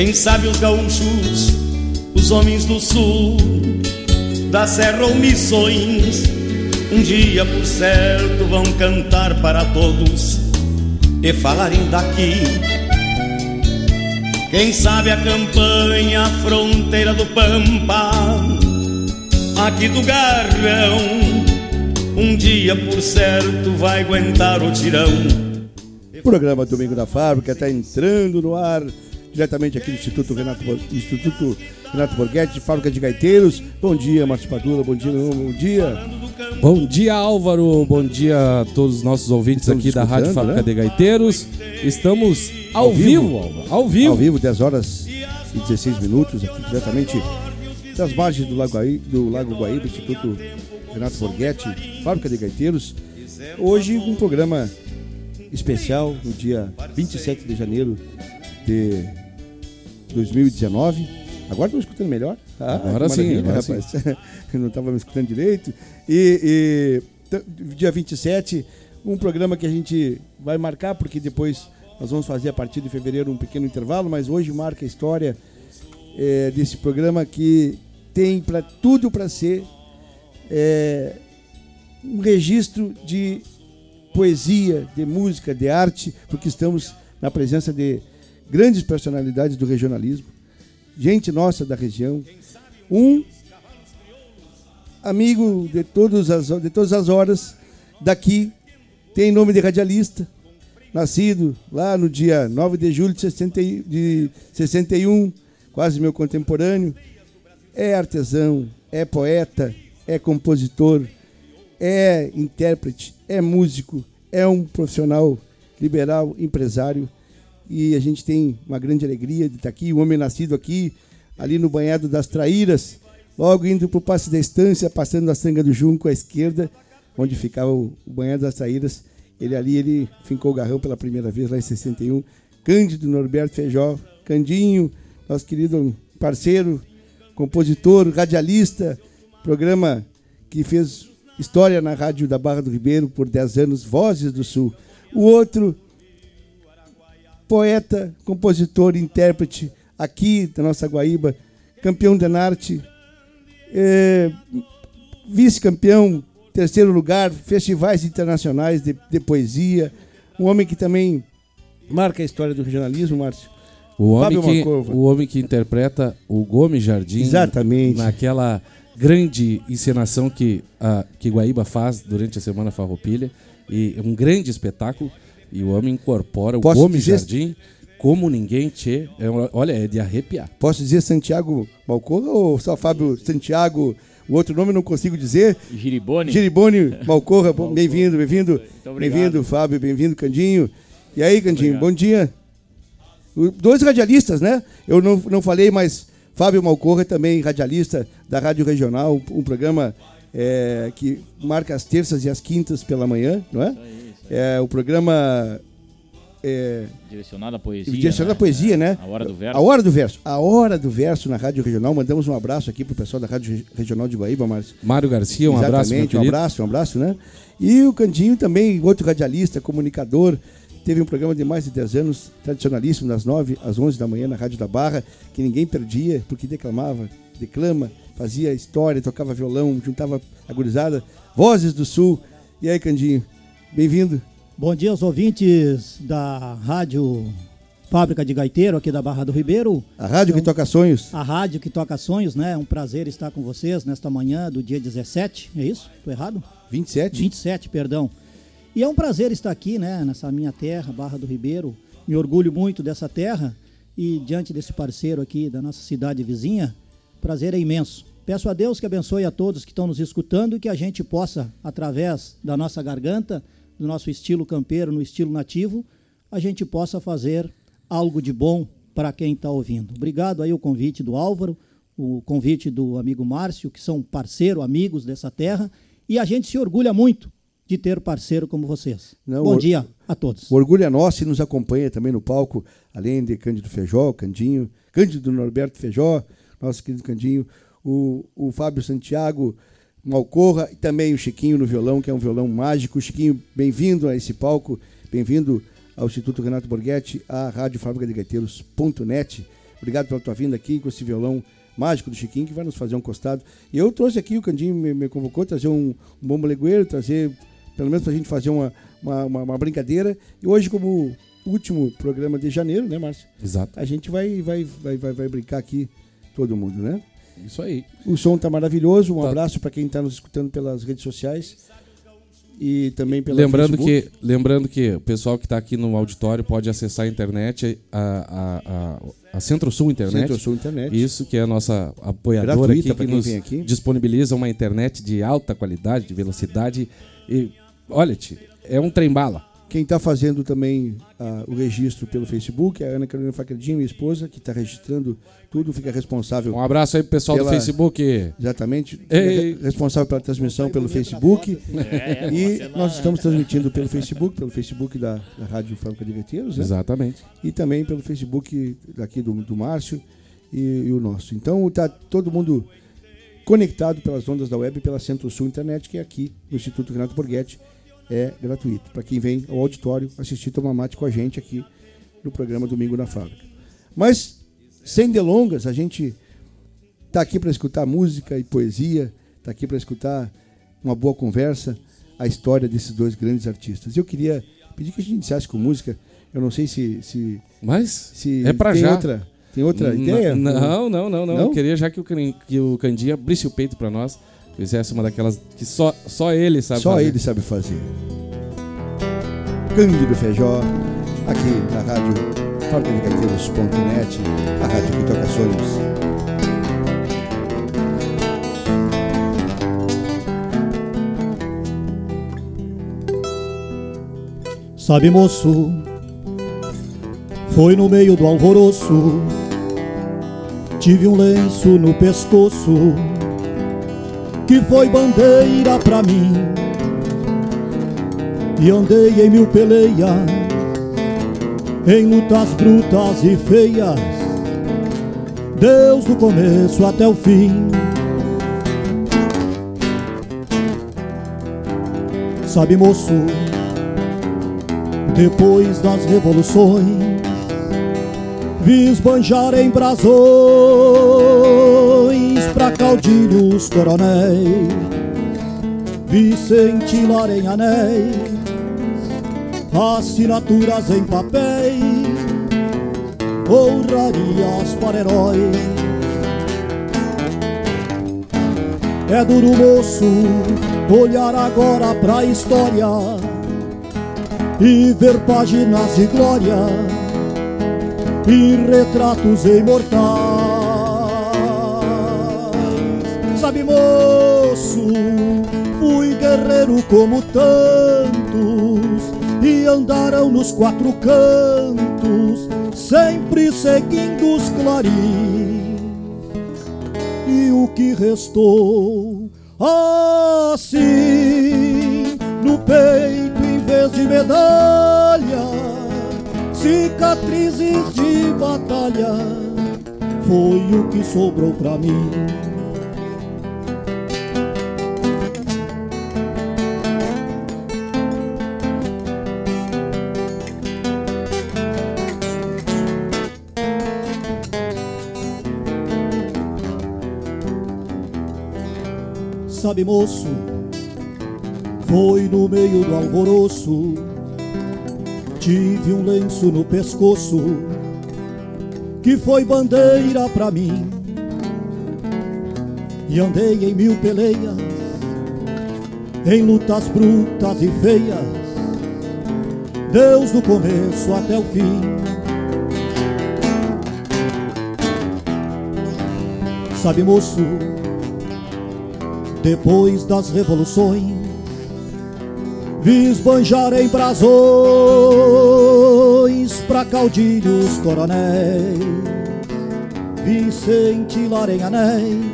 Quem sabe os gaúchos, os homens do sul, da serra ou missões, um dia por certo vão cantar para todos e falarem daqui. Quem sabe a campanha, a fronteira do Pampa, aqui do Garrão, um dia por certo vai aguentar o tirão. Programa Domingo da Fábrica está entrando no ar diretamente aqui do Instituto Renato, Instituto Renato Borghetti, Fábrica de Gaiteiros. Bom dia, Márcio Padula, bom dia, bom dia. Bom dia, Álvaro, bom dia a todos os nossos ouvintes Estamos aqui da Rádio escutando, Fábrica né? de Gaiteiros. Estamos ao, Ao vivo. vivo, Álvaro, ao vivo. Ao vivo, 10 horas e 16 minutos, aqui diretamente das margens do Lago, Guaí, do Lago Guaíba, Instituto Renato Borghetti, Fábrica de Gaiteiros. Hoje um programa especial no dia 27 de janeiro de 2019. Agora estou me escutando melhor? Ah, Agora sim, agora sim. rapaz. Eu não estava me escutando direito. E, e dia 27, um programa que a gente vai marcar, porque depois nós vamos fazer a partir de fevereiro um pequeno intervalo, mas hoje marca a história é, desse programa que tem para tudo para ser é, um registro de poesia, de música, de arte, porque estamos na presença de grandes personalidades do regionalismo, gente nossa da região, um amigo de, todas as, de todas as horas daqui, tem nome de radialista, nascido lá no dia 9 de julho de, 60, e- de 61, quase meu contemporâneo, é artesão, é poeta, é compositor, é intérprete, é músico, é um profissional liberal, empresário. E a gente tem uma grande alegria de estar aqui, um homem nascido aqui, ali no banhado das Traíras, logo indo para o Passo da Estância, passando a Sanga do Junco à esquerda, onde ficava o, o banhado das Traíras. Ele ali, ele fincou o garrão pela primeira vez lá em 61. Cândido Norberto Feijó, Candinho, nosso querido parceiro, compositor, radialista, programa que fez história na rádio da Barra do Ribeiro por 10 anos, Vozes do Sul. O outro, poeta, compositor, intérprete aqui da nossa Guaíba, campeão de arte, eh, vice-campeão, terceiro lugar, festivais internacionais de, de poesia, um homem que também marca a história do regionalismo, Márcio. O homem, Fábio que, o homem que interpreta o Gomes Jardim Exatamente. naquela grande encenação que a que Guaíba faz durante a Semana Farroupilha e um grande espetáculo e o homem incorpora o Posso Gomes dizer- Jardim como ninguém tchê. É olha, é de arrepiar. Posso dizer Santiago Malcorra ou só Fábio Santiago? O outro nome eu não consigo dizer. Giribone. Giribone Malcorra, bem-vindo, bem-vindo. obrigado. Bem-vindo, Fábio, bem-vindo, Candinho. E aí, Candinho, bom dia. Dois radialistas, né? Eu não, não falei, mas Fábio Malcorra é também radialista da Rádio Regional, um, programa é, que marca as terças e as quintas pela manhã, não é? É o programa é, Direcionado à poesia. direcionado à né? poesia, né? A hora do verso. A hora do verso. A hora do verso na Rádio Regional. Mandamos um abraço aqui pro pessoal da Rádio Re- Regional de Guaíba, Márcio. Mário Garcia, um abraço, meu Exatamente, um abraço, um abraço, né? E o Candinho também, outro radialista, comunicador, teve um programa de mais de 10 anos, tradicionalíssimo, das 9 às 11 da manhã na Rádio da Barra, que ninguém perdia, porque declamava, declama, fazia história, tocava violão, juntava a gurizada. Vozes do Sul. E aí, Candinho, bem-vindo. Bom dia aos ouvintes da Rádio Fábrica de Gaiteiro, aqui da Barra do Ribeiro. A rádio que toca sonhos. A rádio que toca sonhos, né? É um prazer estar com vocês nesta manhã do dia 17, é isso? Tô errado? 27. 27, perdão. E é um prazer estar aqui, né, nessa minha terra, Barra do Ribeiro. Me orgulho muito dessa terra e diante desse parceiro aqui da nossa cidade vizinha, prazer é imenso. Peço a Deus que abençoe a todos que estão nos escutando e que a gente possa, através da nossa garganta, do nosso estilo campeiro, no estilo nativo, a gente possa fazer algo de bom para quem está ouvindo. Obrigado aí o convite do Álvaro, o convite do amigo Márcio, que são parceiro, amigos dessa terra, e a gente se orgulha muito de ter parceiro como vocês. Não, Bom dia a todos. O orgulho é nosso e nos acompanha também no palco, além de Cândido Feijó, Candinho, Cândido Norberto Feijó, nosso querido Candinho, o, o Fábio Santiago Malcorra e também o Chiquinho no violão, que é um violão mágico. Chiquinho, bem-vindo a esse palco, bem-vindo ao Instituto Renato Borghetti, à Rádio Fábrica de Gaiteiros.net. Obrigado pela tua vinda aqui com esse violão mágico do Chiquinho que vai nos fazer um costado. E eu trouxe aqui, o Candinho me, me convocou, trazer um, um bom molegueiro, trazer, pelo menos pra gente fazer uma, uma, uma, uma brincadeira. E hoje, como último programa de janeiro, né, Márcio? Exato. A gente vai, vai, vai, vai, vai brincar aqui, todo mundo, né? Isso aí. O som tá maravilhoso. Um Tá. abraço para quem está nos escutando pelas redes sociais e também pela Lembrando Facebook. que, lembrando que o pessoal que está aqui no auditório pode acessar a internet, a, a, a, a Centro-Sul Internet. Centro-Sul Internet. Isso, que é a nossa apoiadora aqui, que nos vem aqui. disponibiliza uma internet de alta qualidade, de velocidade. E, olha, é um trem-bala. Quem está fazendo também ah, o registro pelo Facebook é a Ana Carolina Facredinho, minha esposa, que está registrando tudo, fica responsável Um abraço aí pro pessoal Pela- do Facebook. Exatamente. Ei. Responsável pela transmissão pelo Facebook. e nós estamos transmitindo pelo Facebook, pelo Facebook da, da Rádio Fábrica de Veteiros, né? Exatamente. E também pelo Facebook aqui do, do Márcio e, e o nosso. Então está todo mundo conectado pelas ondas da web pela Centro-Sul Internet, que é aqui no Instituto Renato Borghetti. É gratuito. Para quem vem ao auditório assistir tomar mate com a gente aqui no programa Domingo na Fábrica. Mas, sem delongas, a gente está aqui para escutar música e poesia, está aqui para escutar uma boa conversa, a história desses dois grandes artistas. Eu queria pedir que a gente iniciasse com música. Eu não sei se, se, Mas se é tem já. outra, tem outra N- ideia. Não, não, não, não, Não? Eu queria já que o, que o Candinha abrisse o peito pra nós, fizesse uma daquelas que só, só ele sabe Só fazer. ele sabe fazer. Cândido Feijó, aqui na rádio fábricadecarteiros.net, a rádio que toca sonhos. Sabe, moço, foi no meio do alvoroço. Tive um lenço no pescoço que foi bandeira pra mim. E andei em mil peleias, em lutas brutas e feias. Deus do começo até o fim. Sabe, moço, depois das revoluções, vi esbanjar em brasões pra caudilhos coronéis, vi cintilar em anéis, assinaturas em papéis, honrarias para heróis. É duro, moço, olhar agora pra história e ver páginas de glória e retratos imortais. Como tantos e andaram nos quatro cantos, sempre seguindo os clarins. E o que restou assim no peito em vez de medalha, cicatrizes de batalha, foi o que sobrou pra mim. Sabe, moço, foi no meio do alvoroço. Tive um lenço no pescoço que foi bandeira pra mim. E andei em mil peleias, em lutas brutas e feias. Deus do começo até o fim. Sabe, moço, depois das revoluções, vi esbanjar em brasões pra caudilhos coronéis, vi cintilar em anéis,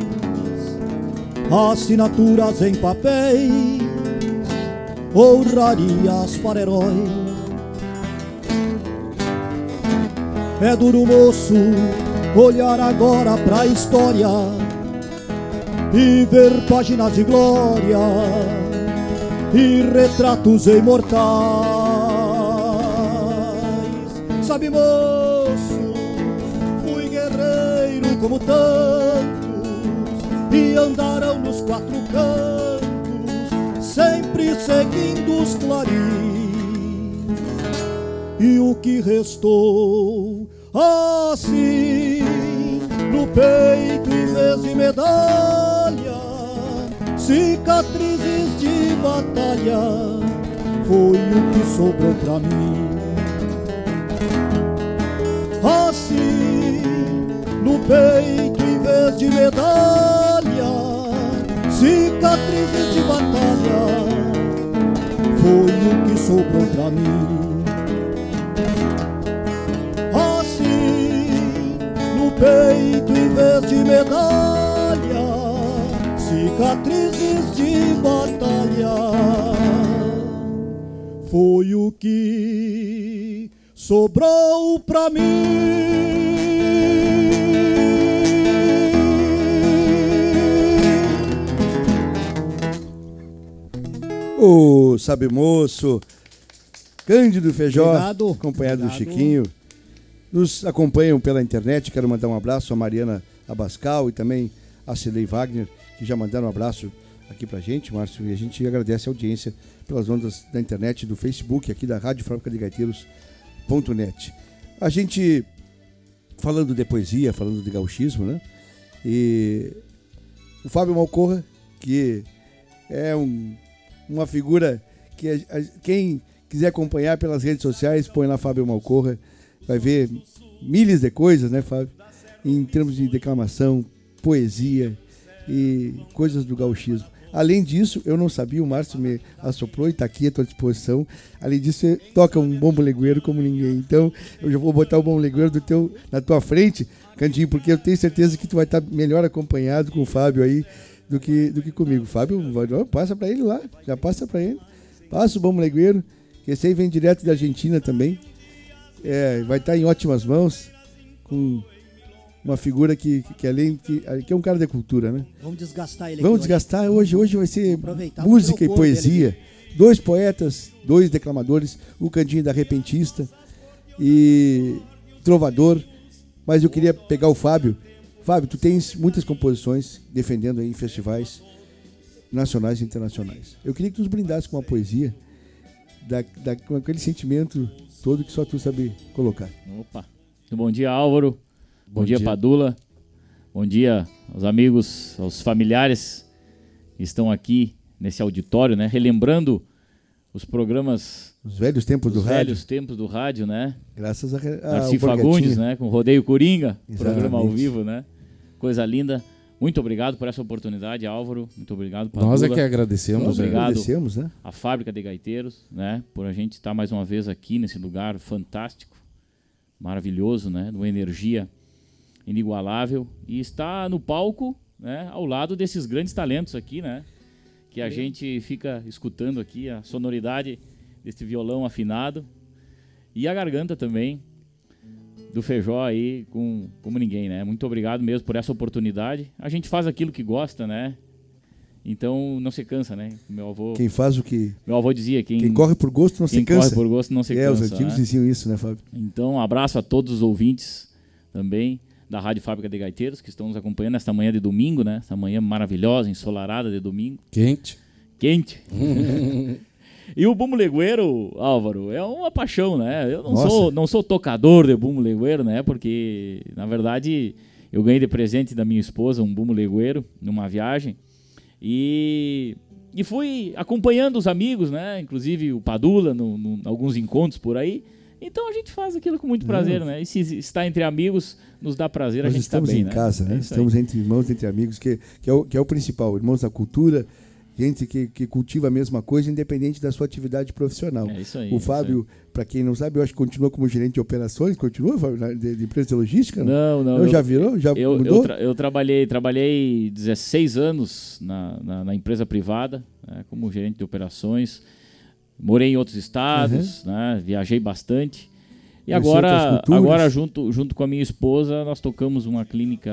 assinaturas em papéis, honrarias para heróis. É duro, moço, olhar agora pra história e ver páginas de glória e retratos imortais. Sabe, moço, fui guerreiro como tantos, e andarão nos quatro cantos, sempre seguindo os clarins. E o que restou assim no peito em vez de medalha, cicatrizes de batalha, foi o que sobrou pra mim. Assim no peito em vez de medalha, cicatrizes de batalha, foi o que sobrou pra mim. Assim peito vez de medalha, cicatrizes de batalha, foi o que sobrou pra mim. O Sabe Moço, Cândido Feijó, Obrigado. acompanhado do Obrigado. Chiquinho. Nos acompanham pela internet. Quero mandar um abraço à Mariana Abascal e também a Cilei Wagner, que já mandaram um abraço aqui pra gente, Márcio. E a gente agradece a audiência pelas ondas da internet, do Facebook, aqui da Rádio Fábrica de Gaiteiros.net. A gente, falando de poesia, falando de gauchismo, né? E o Fábio Malcorra, que é um, uma figura que a- a- quem quiser acompanhar pelas redes sociais, põe lá Fábio Malcorra, vai ver milhares de coisas, né, Fábio? Em termos de declamação, poesia e coisas do gauchismo. Além disso, eu não sabia, o Márcio me assoprou e está aqui à tua disposição. Além disso, você toca um bom legueiro como ninguém. Então, eu já vou botar o bom legueiro do teu, na tua frente, Candinho, porque eu tenho certeza que tu vai estar melhor acompanhado com o Fábio aí do que, do que comigo. Fábio, passa para ele lá, já passa para ele. Passa o bom legueiro, que esse aí vem direto da Argentina também. É, vai estar em ótimas mãos, com uma figura que, que, além que, que é um cara de cultura, né? Vamos desgastar ele Vamos hoje. desgastar hoje. Hoje vai ser música e poesia. Dois poetas, dois declamadores, o Candinho da Repentista e Trovador. Mas eu queria pegar o Fábio. Fábio, tu tens muitas composições defendendo aí em festivais nacionais e internacionais. Eu queria que tu nos brindasse com uma poesia, da, da- com aquele sentimento todo que só tu sabe colocar. Opa. Bom dia, Álvaro. Bom, Bom dia, dia. Padula. Bom dia aos amigos, aos familiares que estão aqui nesse auditório, né? Relembrando os programas Os velhos tempos do rádio. velhos tempos do rádio, né? Graças a, a. Fagundes, né? Com Rodeio Coringa, programa ao Exatamente. vivo, né? Coisa linda. Muito obrigado por essa oportunidade, Álvaro. Muito obrigado, Padula. Nós é que agradecemos. Nós né? Obrigado. agradecemos, né? a Fábrica de Gaiteiros, né? Por a gente estar mais uma vez aqui nesse lugar fantástico, maravilhoso, né? Uma energia inigualável e está no palco, né? Ao lado desses grandes talentos aqui, né? Que a gente fica escutando aqui a sonoridade desse violão afinado e a garganta também do Feijó aí com, como ninguém, né? Muito obrigado mesmo por essa oportunidade. A gente faz aquilo que gosta, né? Então não se cansa, né? Meu avô Quem faz o que. meu avô dizia quem, Quem corre por gosto não quem se cansa. corre por gosto não se é, os cansa. antigos né? diziam isso, né, Fábio? Então, um abraço a todos os ouvintes também da Rádio Fábrica de Gaiteiros que estão nos acompanhando nesta manhã de domingo, né? Essa manhã maravilhosa, ensolarada de domingo, Quente. quente. e o bumbo legueiro, Álvaro, é uma paixão, né? Eu não Nossa. sou não sou tocador de bumbo legueiro, né? Porque na verdade eu ganhei de presente da minha esposa um bumbo legueiro numa viagem e e fui acompanhando os amigos, né? Inclusive o Padula, no, no- alguns encontros por aí. Então a gente faz aquilo com muito prazer, né? E se está entre amigos, nos dá prazer, a Nós gente está estamos bem, em né? casa, né? É estamos entre irmãos, entre amigos, que, que, é o, que é o principal. Irmãos da cultura, gente que, que cultiva a mesma coisa, independente da sua atividade profissional. É isso aí. o Fábio, para quem não sabe, eu acho que continua como gerente de operações, continua Fábio, de, de empresa de logística? Não, não. Não, eu- já virou? Já Eu, mudou? eu, tra- eu trabalhei, trabalhei 16 anos na, na, na empresa privada, né, como gerente de operações. Morei em outros estados, né, viajei bastante. E agora, agora junto, junto com a minha esposa, nós tocamos uma clínica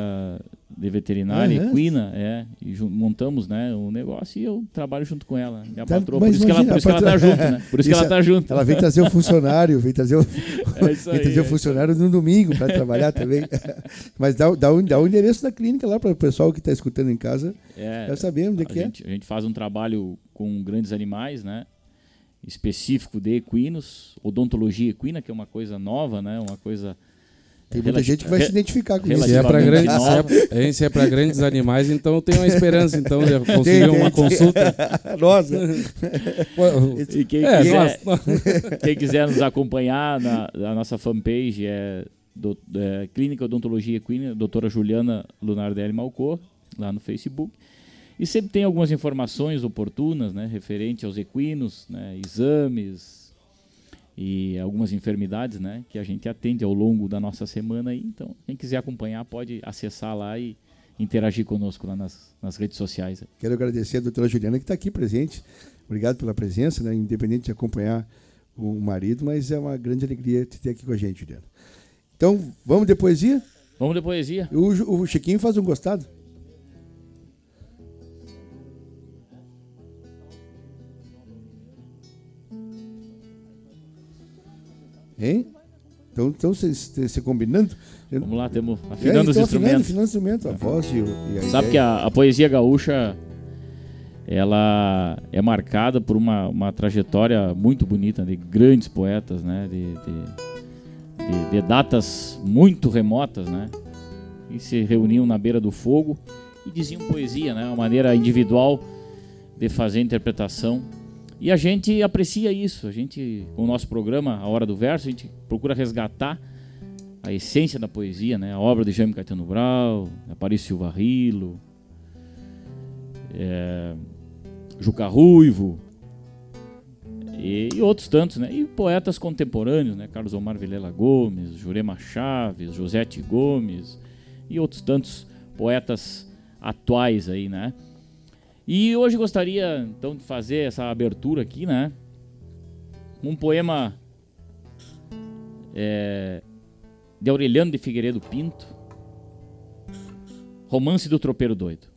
de veterinária Aham. equina, é, e montamos, né, um negócio e eu trabalho junto com ela, minha Tá, patroa, por isso que ela, imagina, por isso que ela tá patroa- junto, né? Por isso, que Isso ela tá junto. Ela veio trazer o funcionário, veio trazer o, É aí, trazer o é. funcionário no domingo para trabalhar também. Mas dá, o- dá, o, dá o endereço da clínica lá para o pessoal que está escutando em casa. É, Já sabemos a que é. gente, a gente faz um trabalho com grandes animais, né? Específico de equinos, odontologia equina, que é uma coisa nova, né? Uma coisa. Tem muita gente que vai se identificar com Se isso. é para grandes, se é, se é pra grandes animais, então tem uma esperança então de conseguir Tem, tem, uma tem. consulta. Nossa, E quem, É, quiser, nós- quem quiser nos acompanhar na, na nossa fanpage é, do, é Clínica Odontologia Equina, doutora Juliana Lunardelli Malcor, lá no Facebook. E sempre tem algumas informações oportunas, né, referente aos equinos, né, exames e algumas enfermidades, né, que a gente atende ao longo da nossa semana aí. Então, quem quiser acompanhar pode acessar lá e interagir conosco lá nas, nas redes sociais. quero agradecer a doutora Juliana que está aqui presente. Obrigado pela presença, né? independente de acompanhar o marido, mas é uma grande alegria te ter aqui com a gente, Juliana. Então, vamos de poesia? Vamos de poesia. O, o Chiquinho faz um gostado. Hein? Então, então se, se, combinando. Vamos lá, temos É, afinando os então, instrumentos. Afinando, afinando instrumento, a voz e, e a Sabe que ideia. a, a poesia gaúcha ela é marcada por uma, uma trajetória muito bonita de grandes poetas, né? De, de, de- de datas muito remotas, né? E se reuniam na beira do fogo e diziam poesia, né? Uma maneira individual de fazer interpretação. E a gente aprecia isso. A gente, com o nosso programa, A Hora do Verso, a gente procura resgatar a essência da poesia, né? A obra de Jaime Caetano Brau, Aparício Silva Rilo, é, Juca Ruivo e, e outros tantos, né? E poetas contemporâneos, né? Carlos Omar Vilela Gomes, Jurema Chaves, Josete Gomes e outros tantos poetas atuais aí, né? E hoje gostaria então de fazer essa abertura aqui, né? Um poema é, de Aureliano de Figueiredo Pinto, Romance do Tropeiro Doido.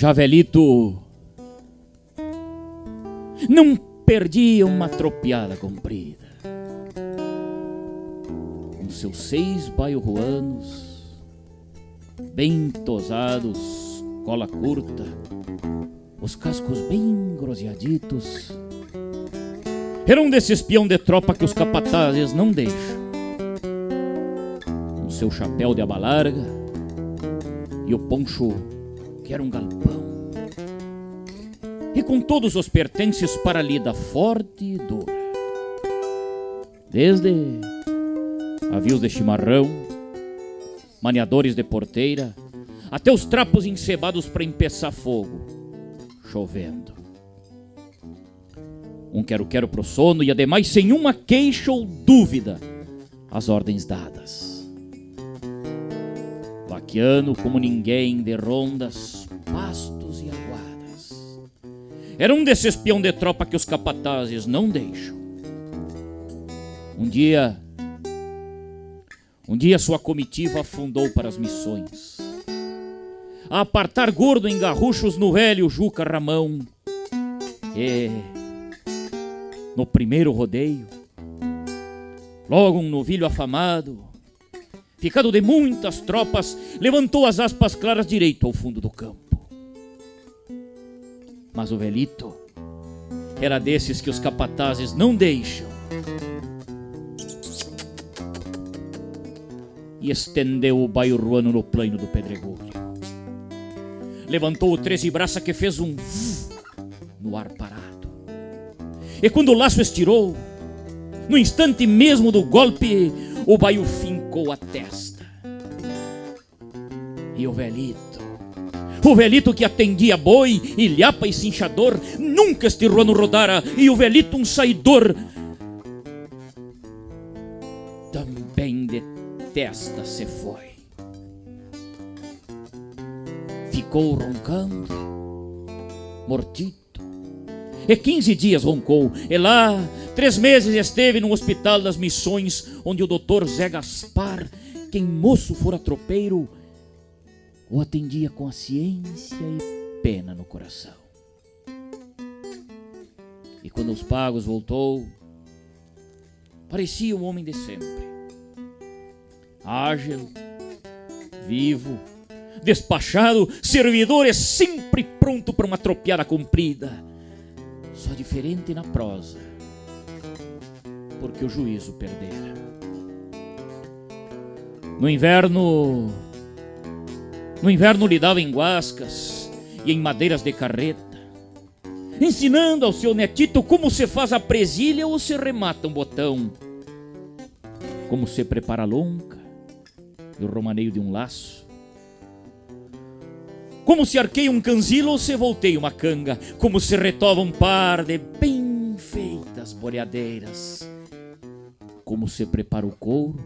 Javelito não perdia uma tropiada comprida. Com seus seis bairroanos, bem tosados, cola curta, os cascos bem groseaditos. Era um desses peão de tropa que os capatazes não deixam. Com seu chapéu de aba larga e o poncho que era um galpão. E com todos os pertences para lida forte e dura. Desde avios de chimarrão, maniadores de porteira, até os trapos encebados para empeçar fogo, chovendo. Um quero-quero pro sono e ademais sem uma queixa ou dúvida, as ordens dadas. Vaquiano como ninguém de rondas, pastos e aguadas. Era um desses peão de tropa que os capatazes não deixam. Um dia, um dia sua comitiva afundou para as missões. A apartar gordo em garruchos no velho Juca Ramão. E no primeiro rodeio, logo um novilho afamado, ficado de muitas tropas, levantou as aspas claras direito ao fundo do campo. Mas o velito era desses que os capatazes não deixam. E estendeu o bairruano no plano do pedregulho. Levantou o treze braça que fez um no ar parado. E quando o laço estirou, no instante mesmo do golpe, o baio fincou a testa. E o velito, o velito que atendia boi, ilhapa e cinchador, nunca este ruano rodara, e o velito um saidor. Também detesta se foi. Ficou roncando, mortito. E quinze dias roncou, e lá três meses esteve num hospital das missões, onde o doutor Zé Gaspar, quem moço fora tropeiro, o atendia com a ciência e pena no coração. E quando os pagos voltou, parecia um homem de sempre. Ágil, vivo, despachado, servidor e sempre pronto para uma tropiada comprida. Só diferente na prosa, porque o juízo perdera. No inverno, no inverno lidava em guascas e em madeiras de carreta, ensinando ao seu netito como se faz a presilha ou se remata um botão, como se prepara a lonca e o romaneio de um laço, como se arqueia um canzilo ou se volteia uma canga, como se retova um par de bem feitas boreadeiras, como se prepara o couro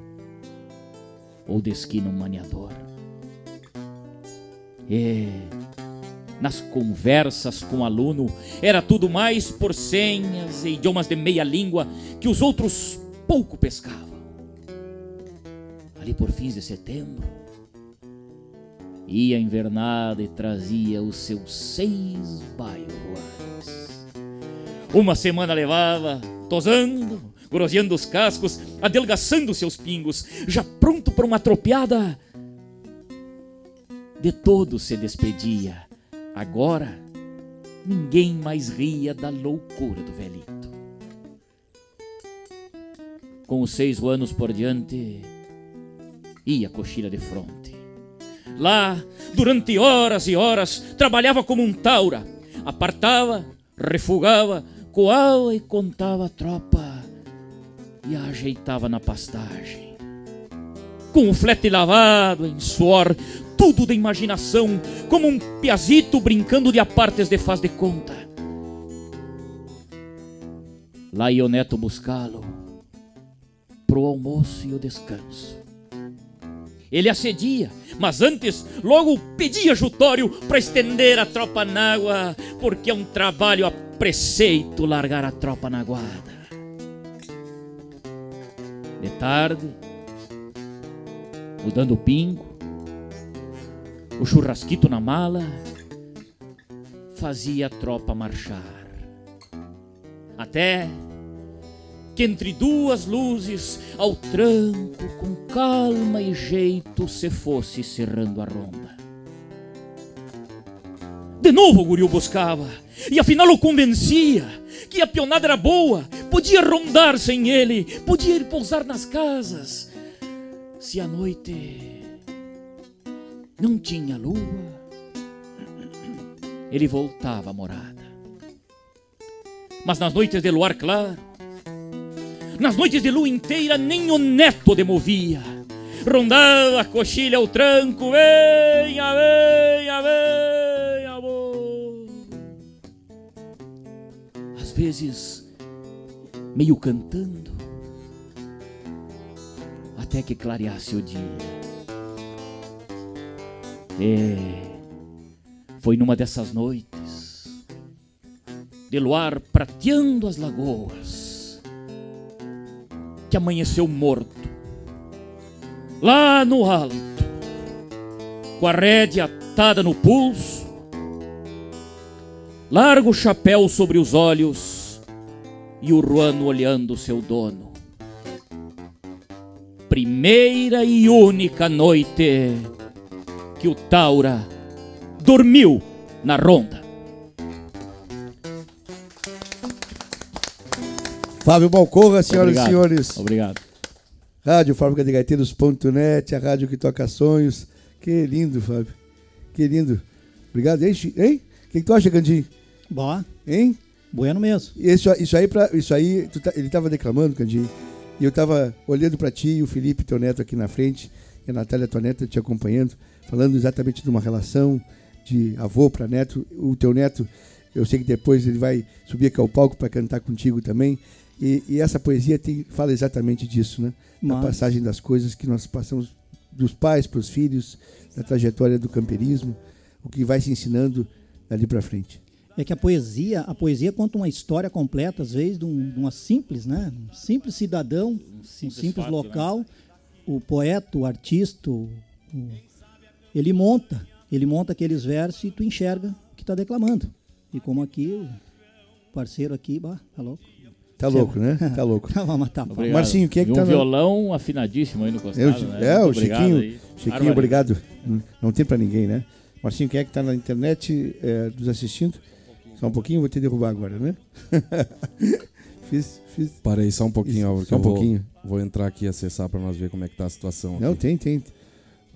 ou desquina um maniador. E nas conversas com o aluno era tudo mais por senhas e idiomas de meia língua que os outros pouco pescavam. Ali por fins de setembro, ia invernada e trazia os seus seis bairros. Uma semana levava, tosando, groseando os cascos, adelgaçando seus pingos, já pronto para uma tropiada de todos se despedia. Agora, ninguém mais ria da loucura do velhito. Com os seis anos por diante, ia a coxilha de fronte. Lá, durante horas e horas, trabalhava como um taura. Apartava, refugava, coava e contava a tropa e a ajeitava na pastagem. Com o flete lavado em suor, tudo de imaginação, como um piazito brincando de apartes de faz de conta. Lá ia o neto buscá-lo, pro almoço e o descanso. Ele acedia, mas antes logo pedia jutório para estender a tropa na água, porque é um trabalho a preceito largar a tropa na guarda. De tarde, mudando o pingo, o churrasquito na mala, fazia a tropa marchar. Até que entre duas luzes, ao tranco, com calma e jeito, se fosse cerrando a ronda. De novo o guriu buscava, e afinal o convencia que a pionada era boa, podia rondar sem ele, podia ir pousar nas casas. Se a noite não tinha lua, ele voltava à morada. Mas nas noites de luar claro, nas noites de lua inteira, nem o neto demovia. Rondava a coxilha ao tranco, venha, venha, venha, amor. Às vezes, meio cantando, até que clareasse o dia. É, foi numa dessas noites, de luar prateando as lagoas, que amanheceu morto, lá no alto, com a rédea atada no pulso, largo chapéu sobre os olhos e o ruano olhando seu dono. Primeira e única noite que o Taura dormiu na ronda. Fábio Balcorra, senhoras Obrigado. e senhores. Obrigado. Rádio Fábrica de Gaiteiros.net, a rádio que toca sonhos. Que lindo, Fábio. Que lindo. Obrigado. Hein? O que, que tu acha, Candinho? Boa, Hein? bueno mesmo. Isso, isso aí, pra, isso aí tu tá- ele estava declamando, Candinho, e eu estava olhando para ti e o Felipe, teu neto, aqui na frente, e a Natália, tua neta, te acompanhando, falando exatamente de uma relação de avô para neto. O teu neto Eu sei que depois ele vai subir aqui ao palco para cantar contigo também. E, e essa poesia tem, fala exatamente disso, né? Mas- passagem das coisas que nós passamos dos pais para os filhos, da trajetória do camperismo, o que vai se ensinando dali para frente. É que a poesia, a poesia conta uma história completa, às vezes, de, um- de uma simples, né? Um simples cidadão, um simples, simples fato, local. O poeta, o artista, o- o- ele monta, ele monta aqueles versos e tu enxerga o que está declamando. E como aqui, o parceiro aqui, bah, tá louco. Tá louco, né? Tá louco. Vamos matar. Obrigado. Marcinho, quem é que e tá um no- violão afinadíssimo aí no costado, Eu, né? é, Muito o Chiquinho, aí. Chiquinho, obrigado. Não tem para ninguém, né? Marcinho, quem é que está na internet é, nos assistindo? Só um pouquinho, vou te derrubar agora, né? fiz, fiz. Parei só um pouquinho, Álvaro, que Só um eu vou- pouquinho. Vou, entrar aqui e acessar para nós ver como é que tá a situação. Não, aqui. tem, tem.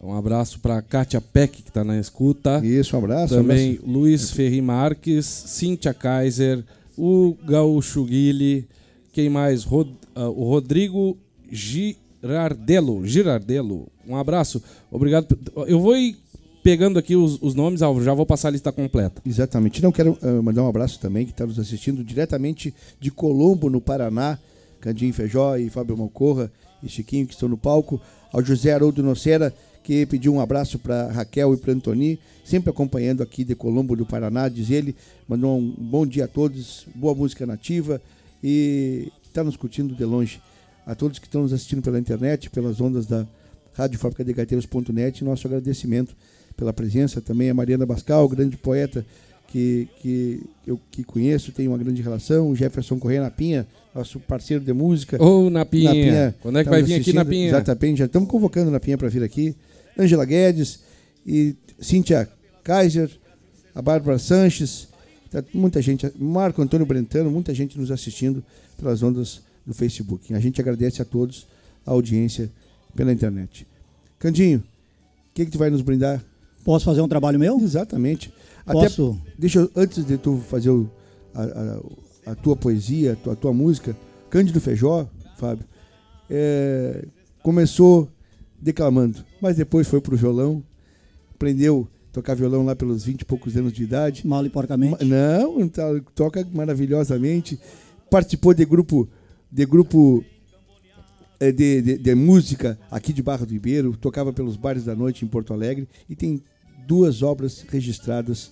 Um abraço para Kátia Peck, que está na escuta. Isso, um abraço. um Também abraço. Luiz Ferri Marques, Cíntia Kaiser, o Gaúcho Guile, quem mais? Rod- ah, o Rodrigo Girardello. Girardello. Um abraço. Obrigado. Eu vou ir pegando aqui os, os nomes, Álvaro, já vou passar a lista completa. Exatamente. Não quero ah, mandar um abraço também que está nos assistindo diretamente de Colombo, no Paraná. Candinho Feijó e Fábio Malcorra e Chiquinho que estão no palco. Ao José Haroldo Nocera, que pediu um abraço para Raquel e para Antoni, sempre acompanhando aqui de Colombo do Paraná, diz ele. Mandou um bom dia a todos, boa música nativa e está nos curtindo de longe. A todos que estão nos assistindo pela internet, pelas ondas da radiofabricadegateiros.net, nosso agradecimento pela presença. Também a Mariana Bascal, grande poeta que, que eu que conheço, tenho uma grande relação. O Jefferson Correia Napinha, nosso parceiro de música. Ô, Napinha. Napinha, Quando é que tá vai vir aqui. Napinha? Exatamente, já estamos convocando Napinha para vir aqui. Ângela Guedes e Cíntia Kaiser, a Bárbara Sanches, tá muita gente, Marco Antônio Brentano, muita gente nos assistindo pelas ondas do Facebook. A gente agradece a todos a audiência pela internet. Candinho, o que, que tu vai nos brindar? Posso fazer um trabalho meu? Exatamente. Até Posso? Deixa eu, antes de tu fazer o- a, a- a tua poesia, a tua, a tua música, Cândido Feijó, Fábio, é, começou declamando, mas depois foi pro violão, aprendeu a tocar violão lá pelos 20 e poucos anos de idade. Mal e porcamente. Não, tá- toca maravilhosamente. Participou de grupo, de grupo eh, de, de- de música aqui de Barra do Ribeiro, tocava pelos bares da noite em Porto Alegre e tem duas obras registradas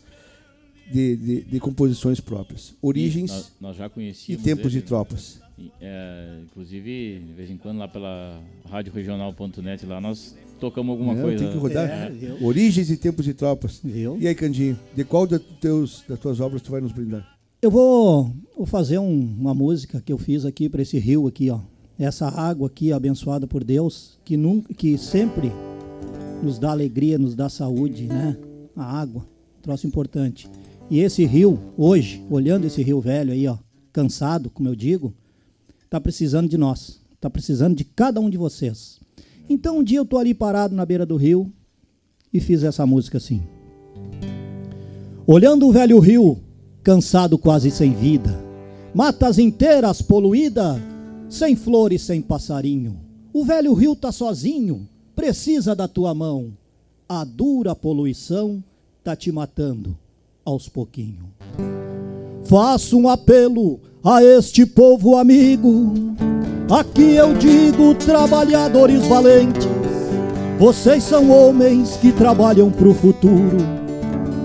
de, de- de composições próprias: Origens Nós, nós já e, Tempos ele, e Tropas. É, inclusive, de vez em quando lá pela radioregional.net lá nós tocamos alguma Não, coisa. tem que rodar. É? Origens e Tempos e Tropas. Viu? E aí, Candinho, de qual da teus, das tuas obras tu vai nos brindar? Eu vou, vou fazer um- uma música que eu fiz aqui para esse rio aqui, ó. Essa água aqui abençoada por Deus, que nunca, que sempre nos dá alegria, nos dá saúde, né? A água, troço importante. E esse rio, hoje, olhando esse rio velho aí, ó, cansado, como eu digo, tá precisando de nós. Tá precisando de cada um de vocês. Então um dia eu tô ali parado na beira do rio e fiz essa música assim. Olhando o velho rio, cansado quase sem vida, matas inteiras poluída, sem flores, sem passarinho. O velho rio tá sozinho, precisa da tua mão. A dura poluição tá te matando aos pouquinho. Faço um apelo a este povo amigo. Aqui eu digo, trabalhadores valentes, vocês são homens que trabalham pro futuro.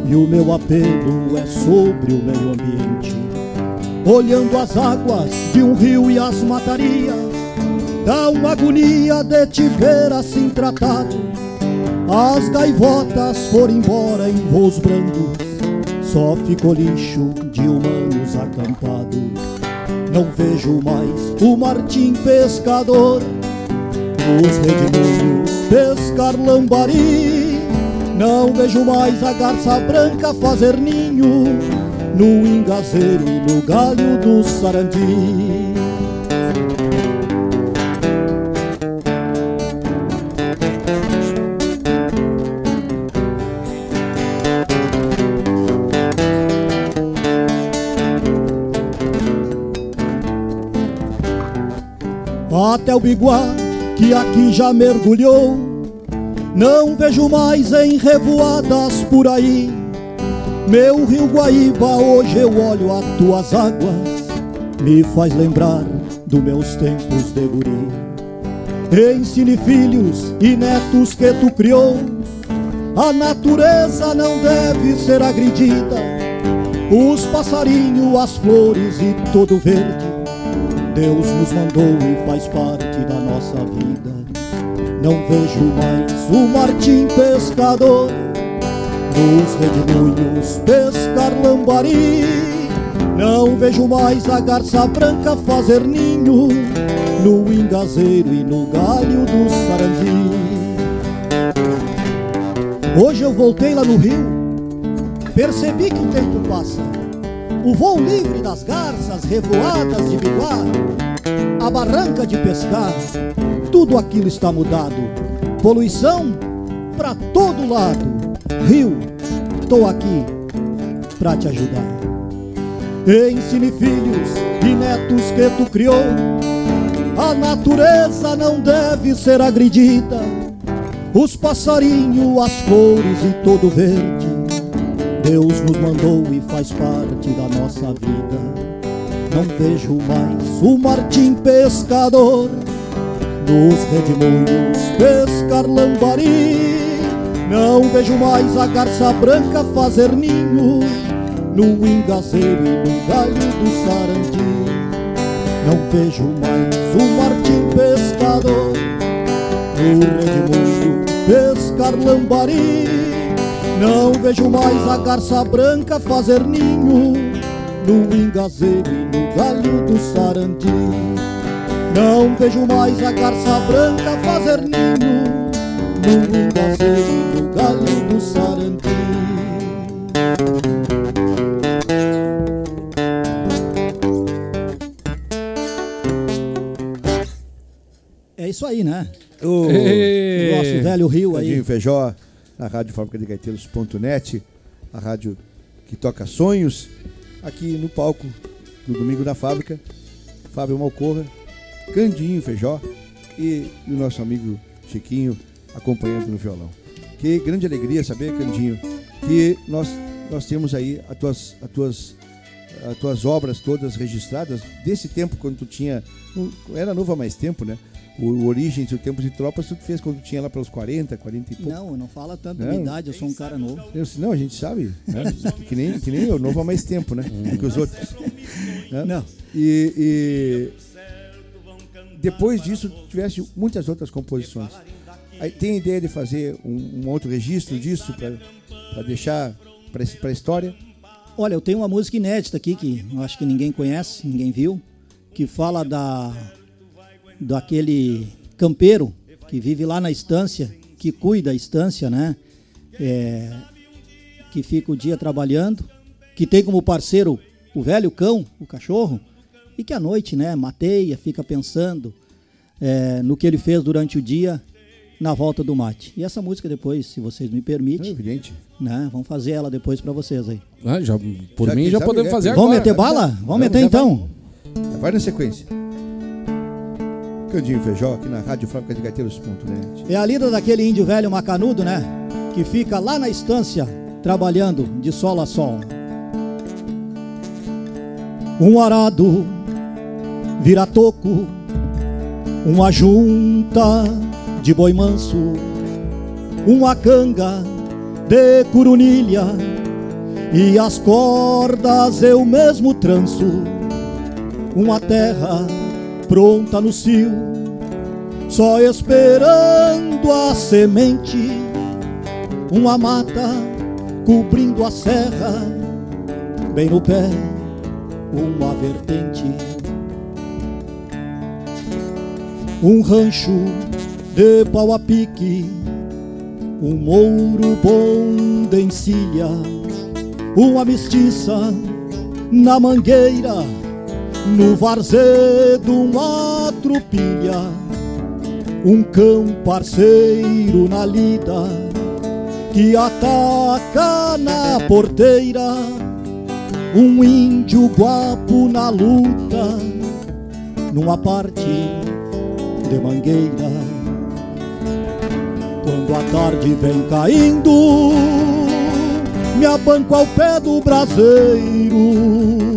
E o meu apelo é sobre o meio ambiente. Olhando as águas de um rio e as matarias, dá uma agonia de te ver assim tratado. As gaivotas foram embora em voos brandos, só ficou lixo de humanos acampados. Não vejo mais o Martim pescador, os redemoinhos pescar lambari. Não vejo mais a garça branca fazer ninho no engazeiro e no galho do sarandi. Até o biguá que aqui já mergulhou, não vejo mais em revoadas por aí. Meu rio Guaíba, hoje eu olho as tuas águas, me faz lembrar dos meus tempos de guri. Ensine filhos e netos que tu criou, a natureza não deve ser agredida. Os passarinhos, as flores e todo verde, Deus nos mandou e faz parte da nossa vida. Não vejo mais o Martim pescador nos redemoinhos pescar lambari. Não vejo mais a garça branca fazer ninho no engazeiro e no galho do sarandi. Hoje eu voltei lá no rio, percebi que o tempo passa. O voo livre das garças revoadas de biguá, a barranca de pescar, tudo aquilo está mudado. Poluição para todo lado. Rio, tô aqui para te ajudar. Ensine filhos e netos que tu criou. A natureza não deve ser agredida. Os passarinhos, as flores e todo verde. Deus nos mandou e faz parte da nossa vida. Não vejo mais o Martim pescador nos redemoinhos pescar lambari. Não vejo mais a garça branca fazer ninho no engazeiro e no galho do sarandi. Não vejo mais o Martim pescador no redemoinho pescar lambari. Não vejo mais a garça branca fazer ninho no engazeiro e no galho do sarandi. Não vejo mais a garça branca fazer ninho no engazeiro e no galho do sarandi. É isso aí, né? O Ê. Nosso velho rio aí. Feijó, na Rádio Fábrica de Gaiteiros.net, a rádio que toca sonhos, aqui no palco do Domingo da Fábrica, Fábio Malcorra, Candinho Feijó e, o nosso amigo Chiquinho acompanhando no violão. Que grande alegria saber, Candinho, que nós, nós temos aí as tuas, as, tuas, as tuas obras todas registradas desse tempo quando tu tinha. Era novo há mais tempo, né? O, o Origens o Tempo de Tropas tu fez quando tinha lá pelos 40, 40 e pouco. Não, não fala tanto da Não. minha idade, eu sou um cara novo. Eu não, a gente sabe. né? Que, nem, que nem eu, novo há mais tempo, né? Que os outros. né? Não. E, e depois disso, tu tivesse muitas outras composições. Aí, tem ideia de fazer um, um outro registro disso para deixar para a história? Olha, eu tenho uma música inédita aqui que eu acho que ninguém conhece, ninguém viu, que fala da daquele campeiro que vive lá na estância, que cuida da estância, né? É, que fica o dia trabalhando, que tem como parceiro o velho cão, o cachorro, e que à noite, né, mateia, fica pensando é, no que ele fez durante o dia na volta do mate. E essa música depois, se vocês me É permitem, evidente. né, vamos fazer ela depois para vocês aí. Ah, já, por Já mim, já podemos né? fazer Vamos Vamos agora. meter bala? Vamos Vamos, meter então? Vai na sequência. Candinho Feijó, aqui na Rádio Fábrica de Gaiteiros.net. É a lida daquele índio velho macanudo, né? Que fica lá na estância, trabalhando de sol a sol. Um arado vira toco, uma junta de boi manso, uma canga de curunilha e as cordas eu mesmo tranço. Uma terra pronta no cio, só esperando a semente, uma mata cobrindo a serra, bem no pé, uma vertente. Um rancho de pau a pique, um mouro bom de encilha, uma mestiça na mangueira, no varzedo uma trupilha um cão parceiro na lida que ataca na porteira, um índio guapo na luta, numa parte de mangueira. Quando a tarde vem caindo, me abanco ao pé do braseiro,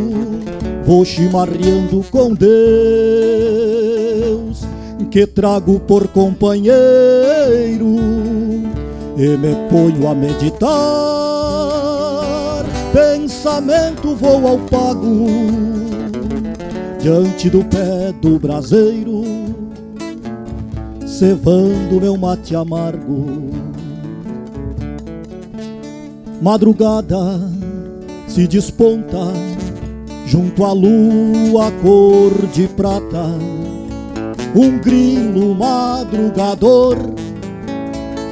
vou chimarreando com Deus, que trago por companheiro, e me ponho a meditar. Pensamento vou ao pago, diante do pé do braseiro, cevando meu mate amargo Madrugada se desponta junto à lua cor de prata. Um grilo madrugador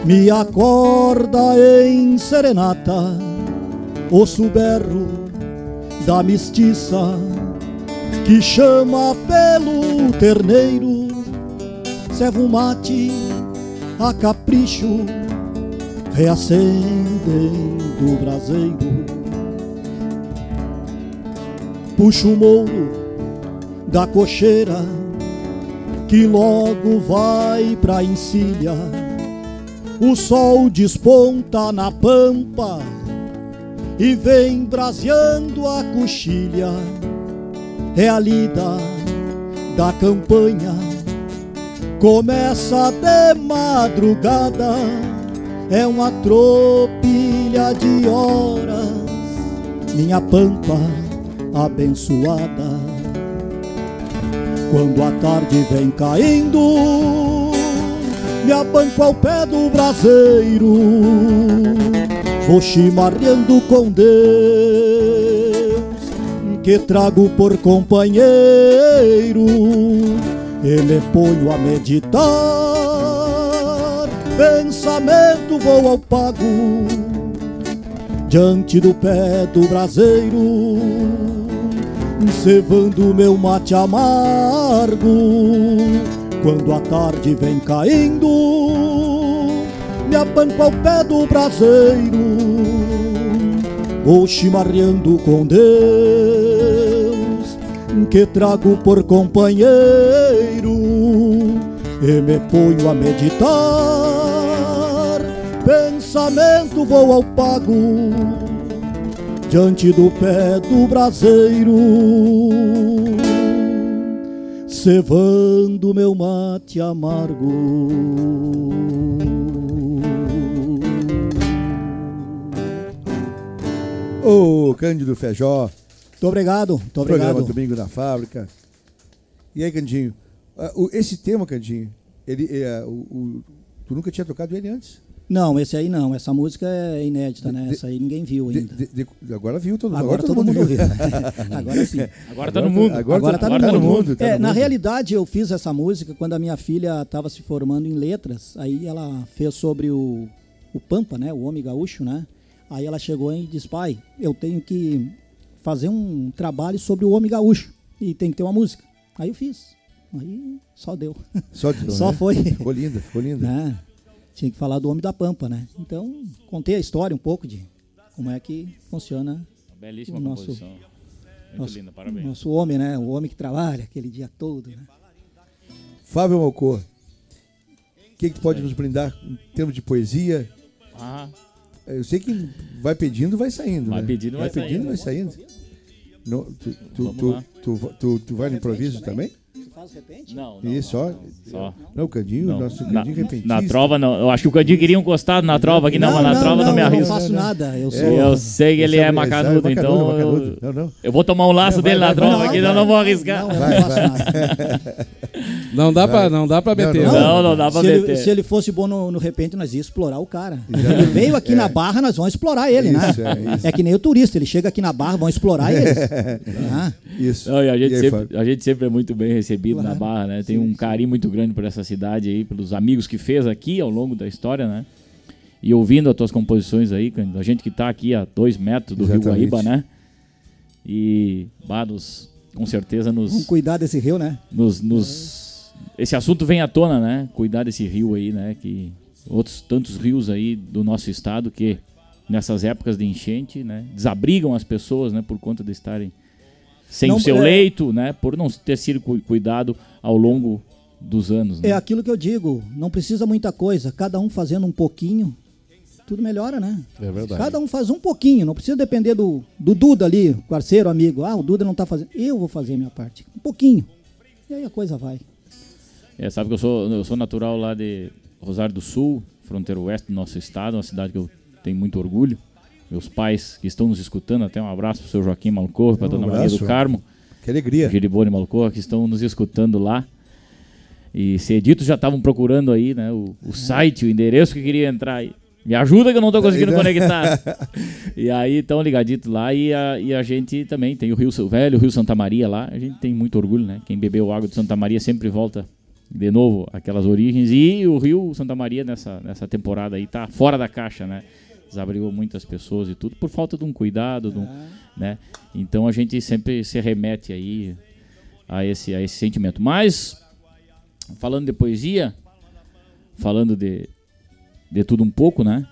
me acorda em serenata. O berro da mestiça que chama pelo terneiro. Servo um mate a capricho reacendem do braseiro. Puxo o mouro da cocheira que logo vai pra encilha. O sol desponta na pampa e vem braseando a coxilha. É a lida da campanha, começa de madrugada é uma tropilha de horas, minha pampa abençoada. Quando a tarde vem caindo, me abanco ao pé do braseiro, vou chimarreando com Deus, que trago por companheiro, e me ponho a meditar pensamento vou ao pago diante do pé do braseiro, cevando meu mate amargo. Quando a tarde vem caindo, me abanco ao pé do braseiro, vou chimarreando com Deus, que trago por companheiro, e me ponho a meditar pensamento vou ao pago diante do pé do braseiro, cevando meu mate amargo. Ô, Cândido Feijó. Muito obrigado, muito obrigado. Programa Domingo na Fábrica. E aí, Candinho? Uh, esse tema, Candinho, ele, uh, o, o, tu nunca tinha tocado ele antes? Não, esse aí não. Essa música é inédita, né? Essa aí ninguém viu ainda. De, de, de, agora viu todo, agora, agora todo, todo, mundo viu. agora sim. Agora tá no mundo. Agora, agora tá, agora no, tá mundo. mundo. Tá é, no na mundo. realidade, eu fiz essa música quando a minha filha estava se formando em letras. Aí ela fez sobre o, o Pampa, né? O homem gaúcho, né? Aí ela chegou e disse, pai, eu tenho que fazer um trabalho sobre o homem gaúcho. E tem que ter uma música. Aí eu fiz. Aí só deu. Só, deu, só né? foi. Ficou linda, ficou linda. Né? Tinha que falar do Homem da Pampa, né? Então, contei a história um pouco de como é que funciona Uma belíssima o nosso, composição. Muito nosso, linda, parabéns. Nosso homem, né? O homem que trabalha aquele dia todo, né? Fábio Malcor, o que, que tu pode nos brindar em termos de poesia? Ah. Eu sei que vai pedindo, vai saindo. Vai né? pedindo, vai, vai pedindo, saindo. vai saindo. No, tu, tu, tu, tu, tu, vai no improviso também? Repente? Não, não. Isso, só. Só. Não, o Candinho, Não. nosso Na, Candinho repentista. na trova, não. Eu acho que o Candinho queria encostado na trova aqui, não, mas na trova não, me Eu arrisco. não faço nada. Eu sou. Eu sei que ele é macanudo, macanudo, então. macanudo. eu- Não, não. Eu vou tomar um laço Não, dele vai, na vai, trova aqui, eu não vou arriscar. Não, eu Vai, não faço nada. Não dá pra, não dá pra meter. não. né? Não, não dá pra Se ele, meter. se ele fosse bom no, no repente, nós ia explorar o cara. Ele veio aqui na barra, nós vamos explorar ele, Isso, né? é, isso. É que nem o turista, ele chega aqui na barra, vão explorar eles. Ah, Isso. Não, e a, gente E aí, sempre, a gente sempre é muito bem recebido Claro. na Barra, né? Tem um carinho muito grande por essa cidade aí, pelos amigos que fez aqui ao longo da história, né? E ouvindo as tuas composições aí, a gente que tá aqui a dois metros do Rio Exatamente. Guaíba, né? E, bah, nos- com certeza vamos nos, cuidar desse rio, né? nos, nos- Esse assunto vem à tona, né? Cuidar desse rio aí, né? Que outros tantos rios aí do nosso estado que nessas épocas de enchente, né? Desabrigam as pessoas, né? Por conta de estarem sem Não, o seu é- leito, né? Por não ter sido cu- cuidado ao longo dos anos, né? É aquilo que eu digo, não precisa muita coisa, cada um fazendo um pouquinho, tudo melhora, né? É verdade. Cada um faz um pouquinho, não precisa depender do, do Duda ali, parceiro, amigo. Ah, o Duda não tá fazendo. Eu vou fazer a minha parte. Um pouquinho. E aí a coisa vai. É, sabe que eu sou, eu sou natural lá de Rosário do Sul, fronteira oeste do nosso estado, uma cidade que eu tenho muito orgulho. Meus pais que estão nos escutando, até um abraço pro seu Joaquim Malcorra, pra Um dona Maria abraço. do Carmo, Que alegria. Giribone Malcorra, que estão nos escutando lá. E Cedito já estavam procurando aí, né, o, o site, o endereço que queria entrar aí. Me ajuda que eu não tô conseguindo conectar. e aí estão ligaditos lá e a, e a gente também tem o Rio o Velho, o Rio Santa Maria lá. A gente tem muito orgulho, né? Quem bebeu água de Santa Maria sempre volta de novo aquelas origens. E o Rio Santa Maria nessa, nessa temporada aí tá fora da caixa, né? Desabrigou muitas pessoas e tudo por falta de um cuidado, de um, né? Então a gente sempre se remete aí a esse, a esse sentimento. Mas, falando de poesia, falando de, de tudo um pouco, né?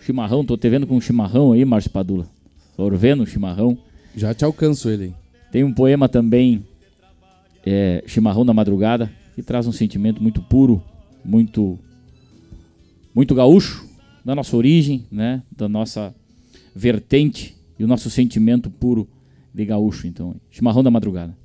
Chimarrão, tô te vendo com um chimarrão aí, Márcio Padula. Sorvendo o chimarrão. Já te alcanço ele. Tem um poema também, é, Chimarrão da Madrugada, que traz um sentimento muito puro, muito, muito gaúcho, da nossa origem, né? Da nossa vertente e o nosso sentimento puro de gaúcho. Então, Chimarrão da Madrugada.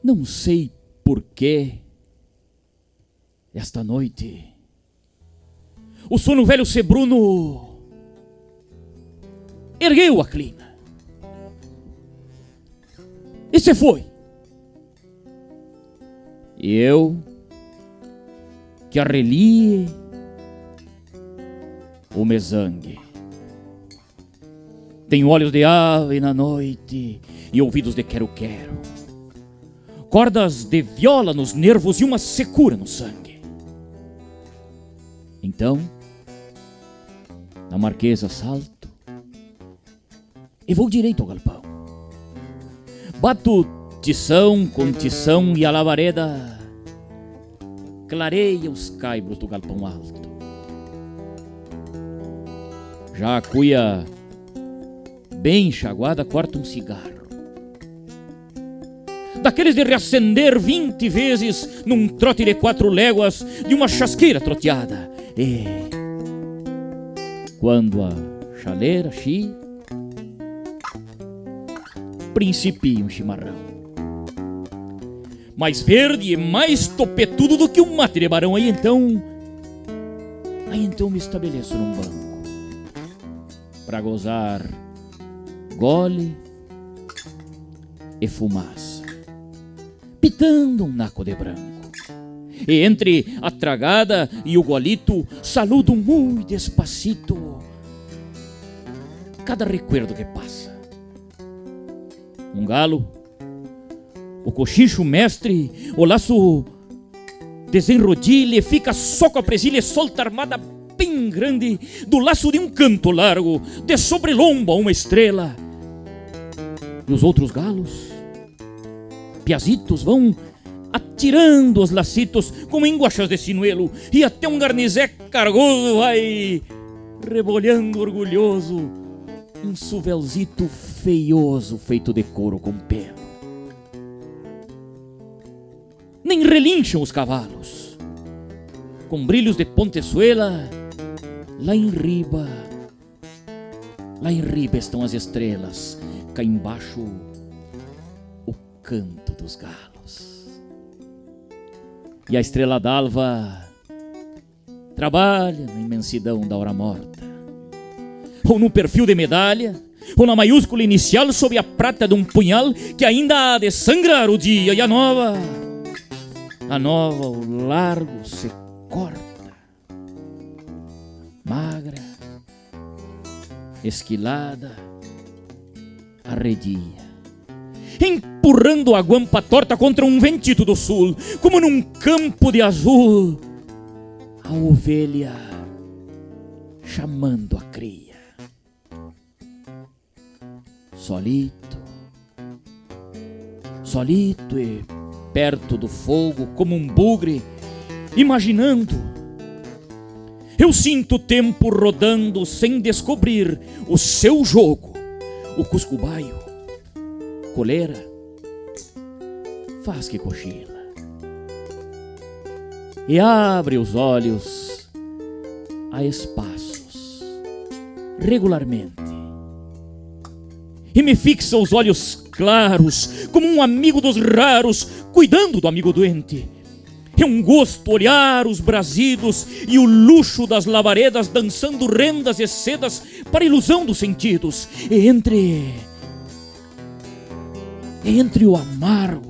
Não sei por que esta noite o sono velho Sebruno ergueu a clina e se foi. E eu que arrelie o mesangue. Tenho olhos de ave na noite e ouvidos de quero-quero cordas de viola nos nervos e uma secura no sangue. Então, na Marquesa salto e vou direito ao galpão. Bato tição com tição e a labareda clareia os caibros do galpão alto. Já a cuia bem enxaguada corta um cigarro daqueles de reacender vinte vezes num trote de quatro léguas de uma chasqueira troteada. E quando a chaleira chia, principia um chimarrão. Mais verde e mais topetudo do que um mate de barão. Aí então, aí então me estabeleço num banco para gozar gole e fumaça pitando um naco de branco. E entre a tragada e o golito, saludo muito despacito cada recuerdo que passa. Um galo, o cochicho mestre, o laço desenrodilha fica só com a presilha solta armada bem grande do laço de um canto largo, de sobrelomba uma estrela. E os outros galos piazitos vão atirando os lacitos como enguachas de sinuelo e até um garnizé cargoso vai rebolhando orgulhoso um suvelzito feioso feito de couro com pelo. Nem relincham os cavalos, com brilhos de pontezuela, lá em riba, lá em riba estão as estrelas, cá embaixo o canto dos galos. E a estrela d'alva trabalha na imensidão da hora morta, ou no perfil de medalha, ou na maiúscula inicial sob a prata de um punhal que ainda há de sangrar o dia e a nova, a nova, o largo se corta, magra, esquilada, arredia empurrando a guampa torta contra um ventito do sul, como num campo de azul, a ovelha chamando a cria. Solito, solito e perto do fogo, como um bugre, imaginando, Eu sinto o tempo rodando sem descobrir o seu jogo. O cuscubaio, coleira, faz que cochila. E abre os olhos a espaços, regularmente. E me fixa os olhos claros, como um amigo dos raros, cuidando do amigo doente é um gosto olhar os brasidos e o luxo das lavaredas dançando rendas e sedas para ilusão dos sentidos. E entre. Entre o amargo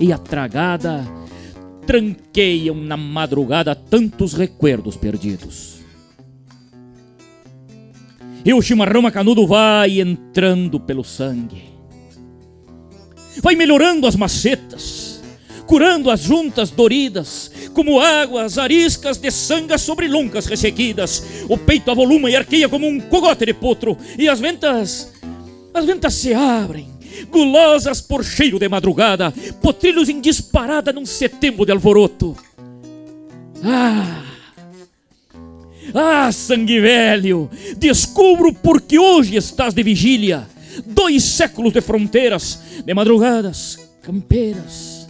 e a tragada, tranqueiam na madrugada tantos recuerdos perdidos. E o chimarrão macanudo vai entrando pelo sangue, vai melhorando as macetas curando as juntas doridas, como águas ariscas de sangas sobre loncas ressequidas. O peito avoluma e arqueia como um cogote de potro, e as ventas, as ventas se abrem, gulosas por cheiro de madrugada, potrilhos em disparada num setembro de alvoroto. Ah! Ah, sangue velho, descubro porque hoje estás de vigília. Dois séculos de fronteiras, de madrugadas campeiras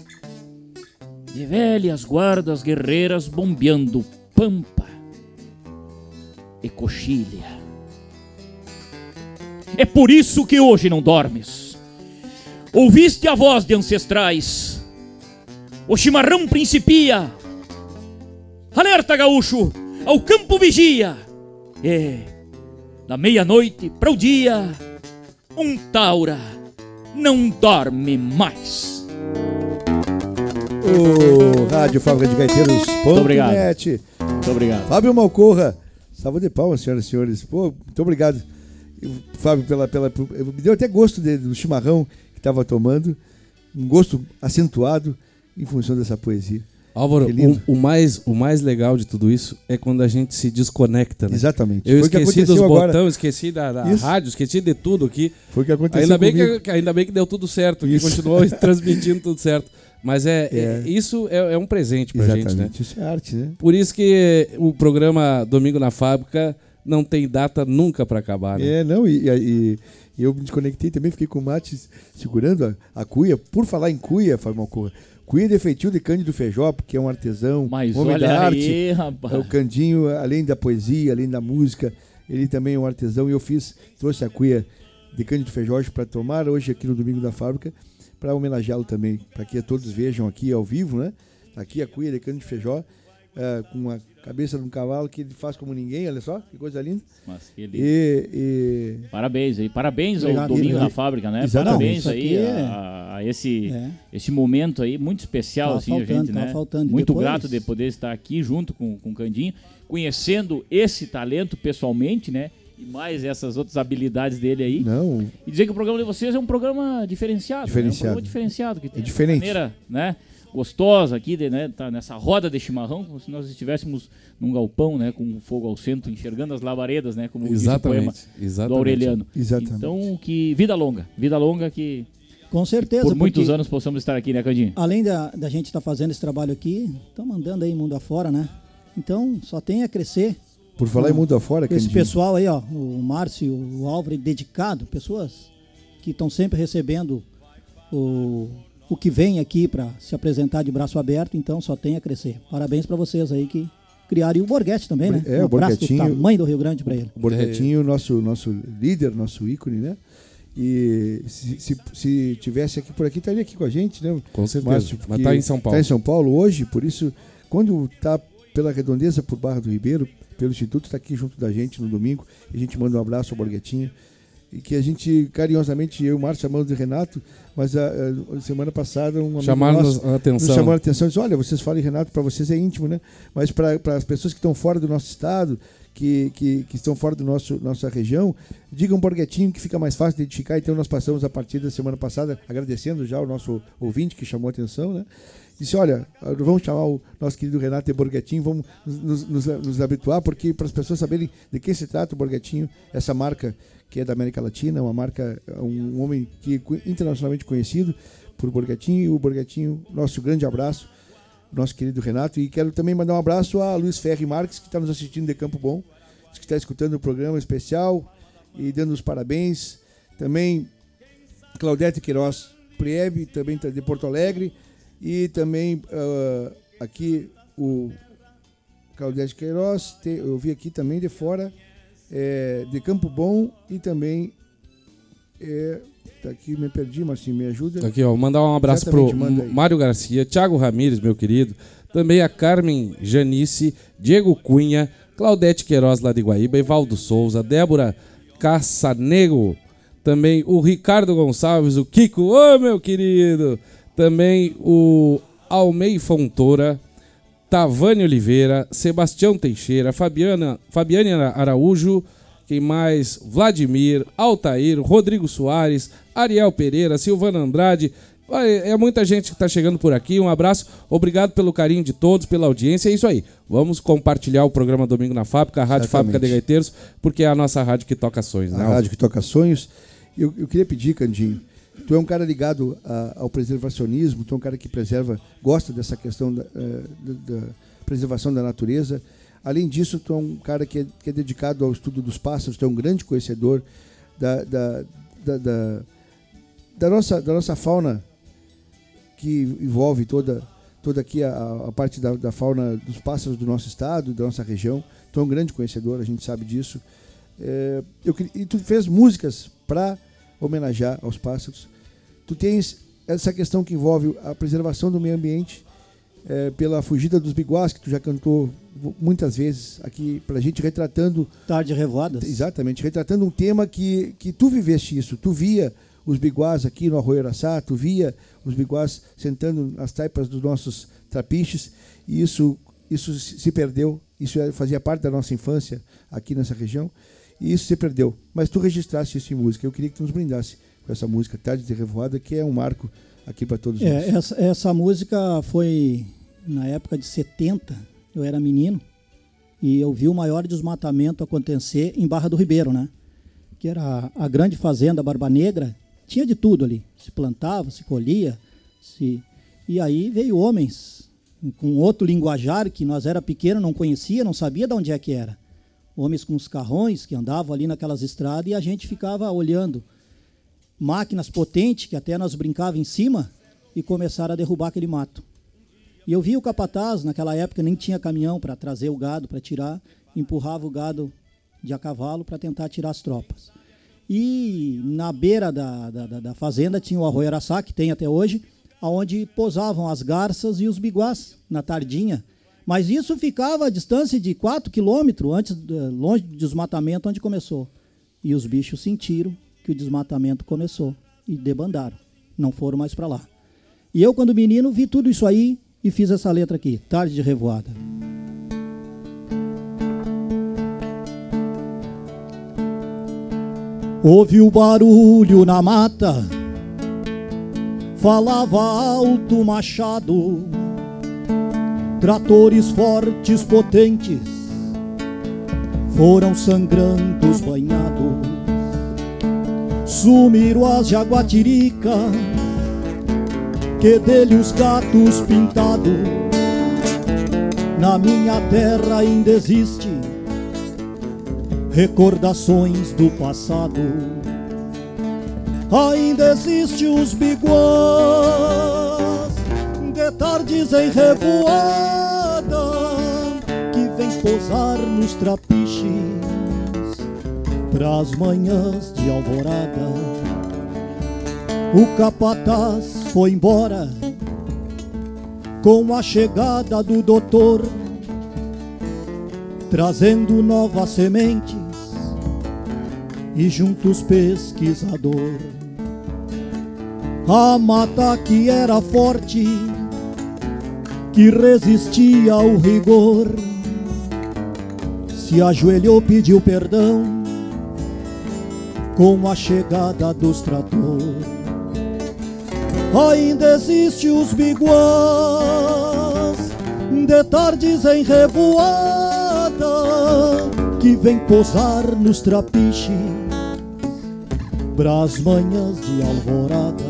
de velhas guardas guerreiras bombeando pampa e coxilha. É por isso que hoje não dormes. Ouviste a voz de ancestrais. O chimarrão principia. Alerta, gaúcho, ao campo vigia. E da meia-noite para o dia, um taura não dorme mais o Rádio Fábrica de Gaiteiros. Muito obrigado. Muito obrigado. Fábio Malcorra. Salva de palmas, senhoras e senhores. Pô, muito obrigado, Fábio, pela. pela me deu até gosto de, do chimarrão estava tomando. Um gosto acentuado em função dessa poesia. Álvaro, o, o, mais, o mais legal de tudo isso é quando a gente se desconecta, né? Exatamente. Eu Foi esqueci dos botões, esqueci da, da rádio, esqueci de tudo aqui. Foi o que aconteceu ainda bem que, ainda bem que deu tudo certo, isso. que continuou transmitindo tudo certo. Mas é, é. é isso é, é, um presente pra Exatamente. gente, né? Isso é arte, né? Por isso que o programa Domingo na Fábrica não tem data nunca para acabar, né? É, não, e, e, e, eu me desconectei também, fiquei com o mate segurando a, a cuia. Por falar em cuia, Fábio Malcorra, cuia de feitio de Cândido Feijó, porque é um artesão, Mas homem olha da aí, arte. Rapaz. É o Candinho, além da poesia, além da música, ele também é um artesão e eu fiz, trouxe a cuia de Cândido Feijó para tomar hoje aqui no Domingo da Fábrica para homenageá-lo também, para que todos vejam aqui ao vivo, né? Aqui a cuia de de feijó, é, com a cabeça de um cavalo que ele faz como ninguém, olha só, que coisa linda. Mas que lindo. E, e... Parabéns aí, parabéns ao Domingo na Fábrica, né? Exatamente. Parabéns aí é... a, a, esse, é. esse momento aí, muito especial, tava assim, faltando, a gente, né? Faltando. Muito Depois... grato de poder estar aqui junto com, com o Candinho, conhecendo esse talento pessoalmente, né? e mais essas outras habilidades dele aí. Não. E dizer que o programa de vocês é um programa diferenciado. Diferenciado. Né? Um programa diferenciado. Que tem é diferente. maneira, né? Gostosa aqui, de, né? Tá nessa roda de chimarrão, como se nós estivéssemos num galpão, né? Com fogo ao centro, enxergando as labaredas, né? Como exatamente, diz o poema exatamente. do Aureliano. Exatamente. Então, que vida longa. Vida longa que... Com certeza. Por muitos anos possamos estar aqui, né, Candinho? Além da, da gente estar tá fazendo esse trabalho aqui, estamos andando aí mundo afora, né? Então, só tem a crescer por falar em mundo afora, Esse Candinho. pessoal aí, ó, o Márcio, o Álvaro, dedicado, pessoas que estão sempre recebendo o, o que vem aqui para se apresentar de braço aberto, então só tem a crescer. Parabéns para vocês aí que criaram e o Borghetti também, né? É, um o Borghetinho. do tamanho do Rio Grande para ele. O Borghetinho, nosso, nosso líder, nosso ícone, né? E se, se, se, tivesse aqui por aqui, estaria aqui com a gente, né? Com certeza. Márcio, Mas está em São Paulo. Está em São Paulo hoje, por isso, quando está pela redondeza por Barra do Ribeiro, pelo Instituto, está aqui junto da gente no domingo. A gente manda um abraço ao Borguetinho. Que a gente, carinhosamente, eu e o Márcio chamamos de Renato, mas a, a semana passada um chamaram nosso, a atenção. nos chamou a atenção e disse, olha, vocês falam Renato, para vocês é íntimo, né? Mas para as pessoas que estão fora do nosso estado, que, que, que, estão fora da nossa região, digam Borguetinho que fica mais fácil de identificar. Então nós passamos a partir da semana passada, agradecendo já o nosso ouvinte que chamou a atenção, né? Disse: Olha, vamos chamar o nosso querido Renato Borghetinho, vamos nos, nos, nos habituar, porque para as pessoas saberem de que se trata o Borghetinho, essa marca que é da América Latina, uma marca, um homem que é internacionalmente conhecido por Borghetinho, e o Borghetinho, nosso grande abraço. nosso querido Renato. E quero também mandar um abraço a Luiz Ferri Marques, que está nos assistindo de Campo Bom, que está escutando o programa especial e dando os parabéns. Também Claudete Queiroz Priebe, também tá de Porto Alegre. E também uh, aqui o Claudete Queiroz, te, eu vi aqui também de fora, é, de Campo Bom e também. É, tá aqui, me perdi, Marcinho, me ajuda. Aqui, ó, mandar um abraço Exatamente, pro Mário Garcia, Thiago Ramires, meu querido. Também a Carmen Janice, Diego Cunha, Claudete Queiroz lá de Guaíba, Evaldo Souza, Débora Caçanego, também o Ricardo Gonçalves, o Kiko, ô oh, meu querido, também o Almei Fontoura, Tavane Oliveira, Sebastião Teixeira, Fabiana, Fabiane Araújo, quem mais? Vladimir, Altair, Rodrigo Soares, Ariel Pereira, Silvana Andrade. É muita gente que está chegando por aqui. Um abraço, obrigado pelo carinho de todos, pela audiência. É isso aí. Vamos compartilhar o programa Domingo na Fábrica, a Rádio Exatamente. Fábrica de Gaiteiros, porque é a nossa rádio que toca sonhos. Né? A rádio que toca sonhos. Eu, eu queria pedir, Candinho, tu é um cara ligado a, ao preservacionismo, tu é um cara que preserva, gosta dessa questão da, eh, da, da, preservação da natureza. Além disso, tu é um cara que é, que é, dedicado ao estudo dos pássaros, tu é um grande conhecedor da, da, da, da nossa, da nossa fauna que envolve toda, toda aqui a, a parte da, da, fauna dos pássaros do nosso estado, da nossa região. Tu é um grande conhecedor, a gente sabe disso. É, eu, e tu fez músicas para homenagear aos pássaros. Tu tens essa questão que envolve a preservação do meio ambiente é, pela fugida dos biguás, que tu já cantou muitas vezes aqui para a gente, retratando... Tarde Revoadas. Exatamente, retratando um tema que, que tu viveste isso. Tu via os biguás aqui no Arroio Araçá, tu via os biguás sentando nas taipas dos nossos trapiches, e isso, isso se perdeu, isso fazia parte da nossa infância aqui nessa região, e isso se perdeu. Mas tu registraste isso em música. Eu queria que tu nos brindasse com essa música Tarde de Revoada, que é um marco aqui para todos é, nós. Essa, essa música foi na época de 70, eu era menino, e eu vi o maior desmatamento acontecer em Barra do Ribeiro, né? Que era a, a grande fazenda Barba Negra, tinha de tudo ali. Se plantava, se colhia, se... e aí veio homens com outro linguajar que nós era pequeno, não conhecia, não sabia de onde é que era homens com os carrões que andavam ali naquelas estradas e a gente ficava olhando máquinas potentes que até nós brincava em cima e começaram a derrubar aquele mato. E eu vi o capataz, naquela época nem tinha caminhão para trazer o gado para tirar, empurrava o gado de a cavalo para tentar tirar as tropas. E na beira da, da, da fazenda tinha o arroio Araçá, que tem até hoje, aonde posavam as garças e os biguás na tardinha mas isso ficava a distância de 4 quilômetros antes, longe do desmatamento onde começou. E os bichos sentiram que o desmatamento começou e debandaram. Não foram mais para lá. E eu, quando menino, vi tudo isso aí e fiz essa letra aqui, Tarde de Revoada. Ouvi o barulho na mata, falava alto machado Tratores fortes, potentes, foram sangrantos banhados. Sumiram as jaguatiricas, que dele os gatos pintados. Na minha terra ainda existe recordações do passado. Ainda existe os biguãs de tardes em revoada que vem posar nos trapiches pras manhãs de alvorada. O capataz foi embora com a chegada do doutor, trazendo novas sementes e juntos pesquisador. A mata que era forte que resistia ao rigor, se ajoelhou, pediu perdão com a chegada dos tratores. Ainda existe os biguãs de tardes em revoada que vem posar nos trapiches bras manhãs de alvorada.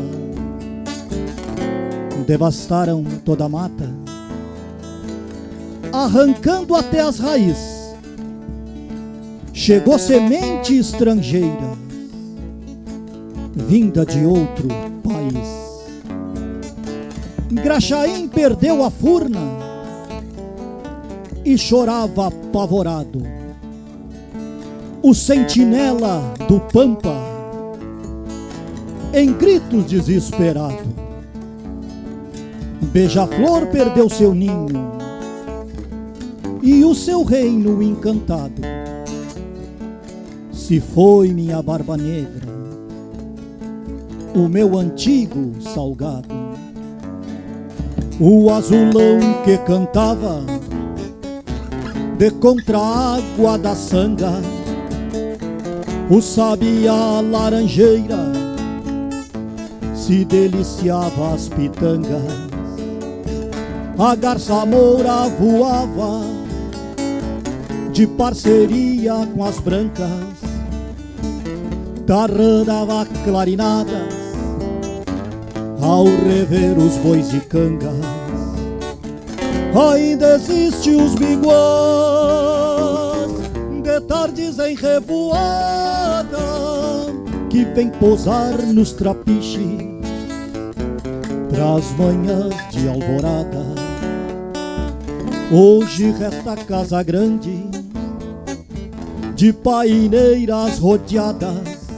Devastaram toda a mata arrancando até as raízes. Chegou semente estrangeira, vinda de outro país. Graxaim perdeu a furna e chorava apavorado. O sentinela do Pampa, em gritos desesperado. Beija-flor perdeu seu ninho e o seu reino encantado. Se foi minha barba negra, o meu antigo salgado, o azulão que cantava de contra a água da sanga, o sabiá laranjeira se deliciava as pitangas. A garça moura voava de parceria com as brancas, Tarrã dava clarinadas ao rever os bois de cangas. Ainda existe os biguãs de tardes em revoada que vem posar nos trapiches pras manhãs de alvorada. Hoje resta casa grande de paineiras rodeadas.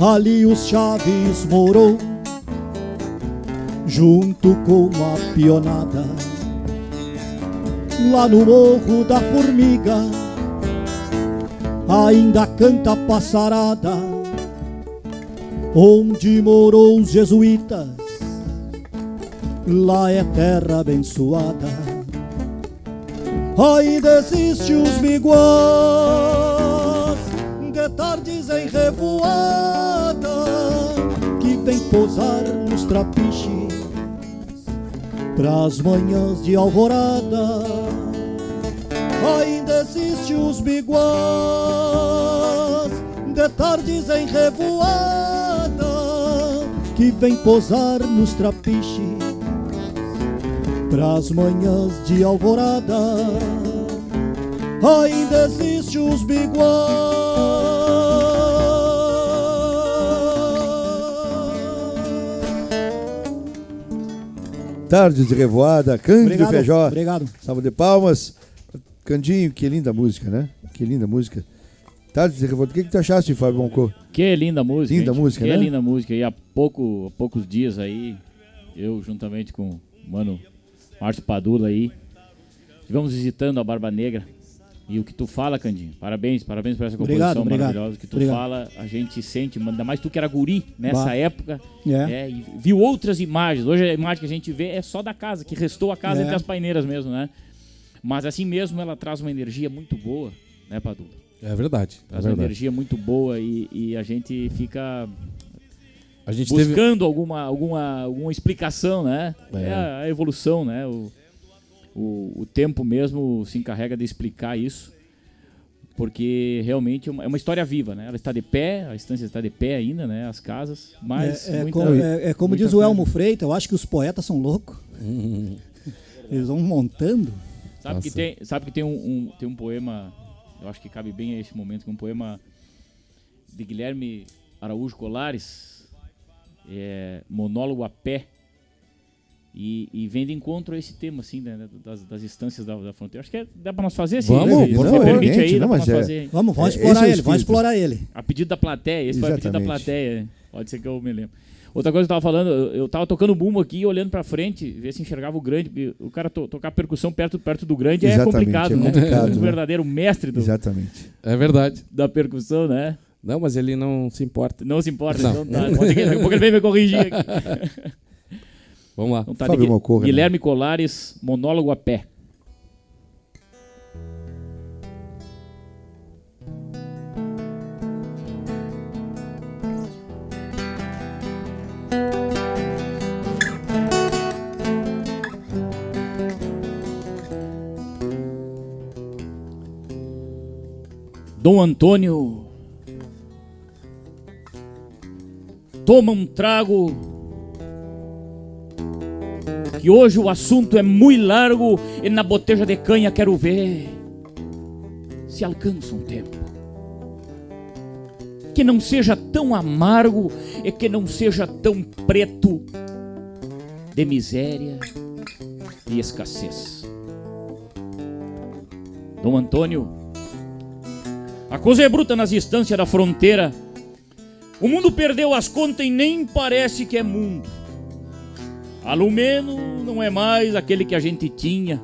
Ali os chaves morou junto com a pionada. Lá no morro da formiga ainda canta passarada. Onde morou os jesuítas, lá é terra abençoada ainda existe os biguãs de tardes em revoada que vem posar nos trapiches pras manhãs de alvorada. Ainda existe os biguãs de tardes em revoada que vem posar nos trapiches pras manhãs de alvorada ainda existe os biguãs Tardes de Revoada, Cândido Obrigado, Feijó. obrigado. Salva de palmas. Candinho, que linda música, né? Que linda música. Tardes de Revoada. O que, que tu achaste, Fábio Moncô? Que linda música. Linda gente. música, que né? linda música. E há, pouco, há poucos dias aí, eu juntamente com o mano Márcio Padula aí, estivemos visitando a Barba Negra. E o que tu fala, Candinho, parabéns, parabéns por essa Obrigado, composição obrigado. maravilhosa. O que tu Obrigado. fala, a gente sente, ainda mais tu que era guri nessa Bah. época, É. é, e viu outras imagens. Hoje a imagem que a gente vê é só da casa, que restou a casa É. entre as paineiras mesmo, né? Mas assim mesmo ela traz uma energia muito boa, né, Padu? É verdade. É Traz uma verdade. energia muito boa e, e a gente fica A gente teve. buscando alguma, alguma, alguma explicação, né? É. É, a, a evolução, né? O, o, o tempo mesmo se encarrega de explicar isso, porque realmente é uma, é uma história viva, né? Ela está de pé, a estância está de pé ainda, né? As casas, mas é, é muita- como, é- é como diz o coisa. Elmo Freitas, eu acho que os poetas são loucos. Eles vão montando. Sabe que tem, sabe que tem um, um- tem um poema, eu acho que cabe bem a esse momento, que é um poema de Guilherme Araújo Colares, é, monólogo a pé, e, e vem de encontro a esse tema, assim, né, das, das instâncias da, da fronteira. Acho que é- dá pra nós fazer, assim, Vamos, né? Por favor. permite aí, Gente, não, pra mas nós é- fazer. Vamos, vamos É, explorar é o ele, vamos explorar ele. A pedido da plateia, esse foi a pedido da plateia. Pode ser que eu me lembro. Outra coisa que eu tava falando, eu, tava tocando bumbo aqui, olhando pra frente, ver se enxergava o grande, porque o cara to- tocar percussão perto, perto do grande é Exatamente, complicado, é né? complicado, o né? verdadeiro mestre do, Exatamente. É verdade. da percussão, né? Não, mas ele não se importa. Não se importa, Não. então tá. Pode ser que Daqui a pouco ele vem me corrigir aqui. Vamos lá. Então tá, Fábio Mocorra, né? Guilherme Colares, monólogo a pé. Dom Antônio toma um trago que hoje o assunto é muito largo e na boteja de canha quero ver se alcança um tempo. Que não seja tão amargo e que não seja tão preto de miséria e escassez. Dom Antônio, a coisa é bruta nas instâncias da fronteira. O mundo perdeu as contas e nem parece que é mundo. Alumeno não é mais aquele que a gente tinha.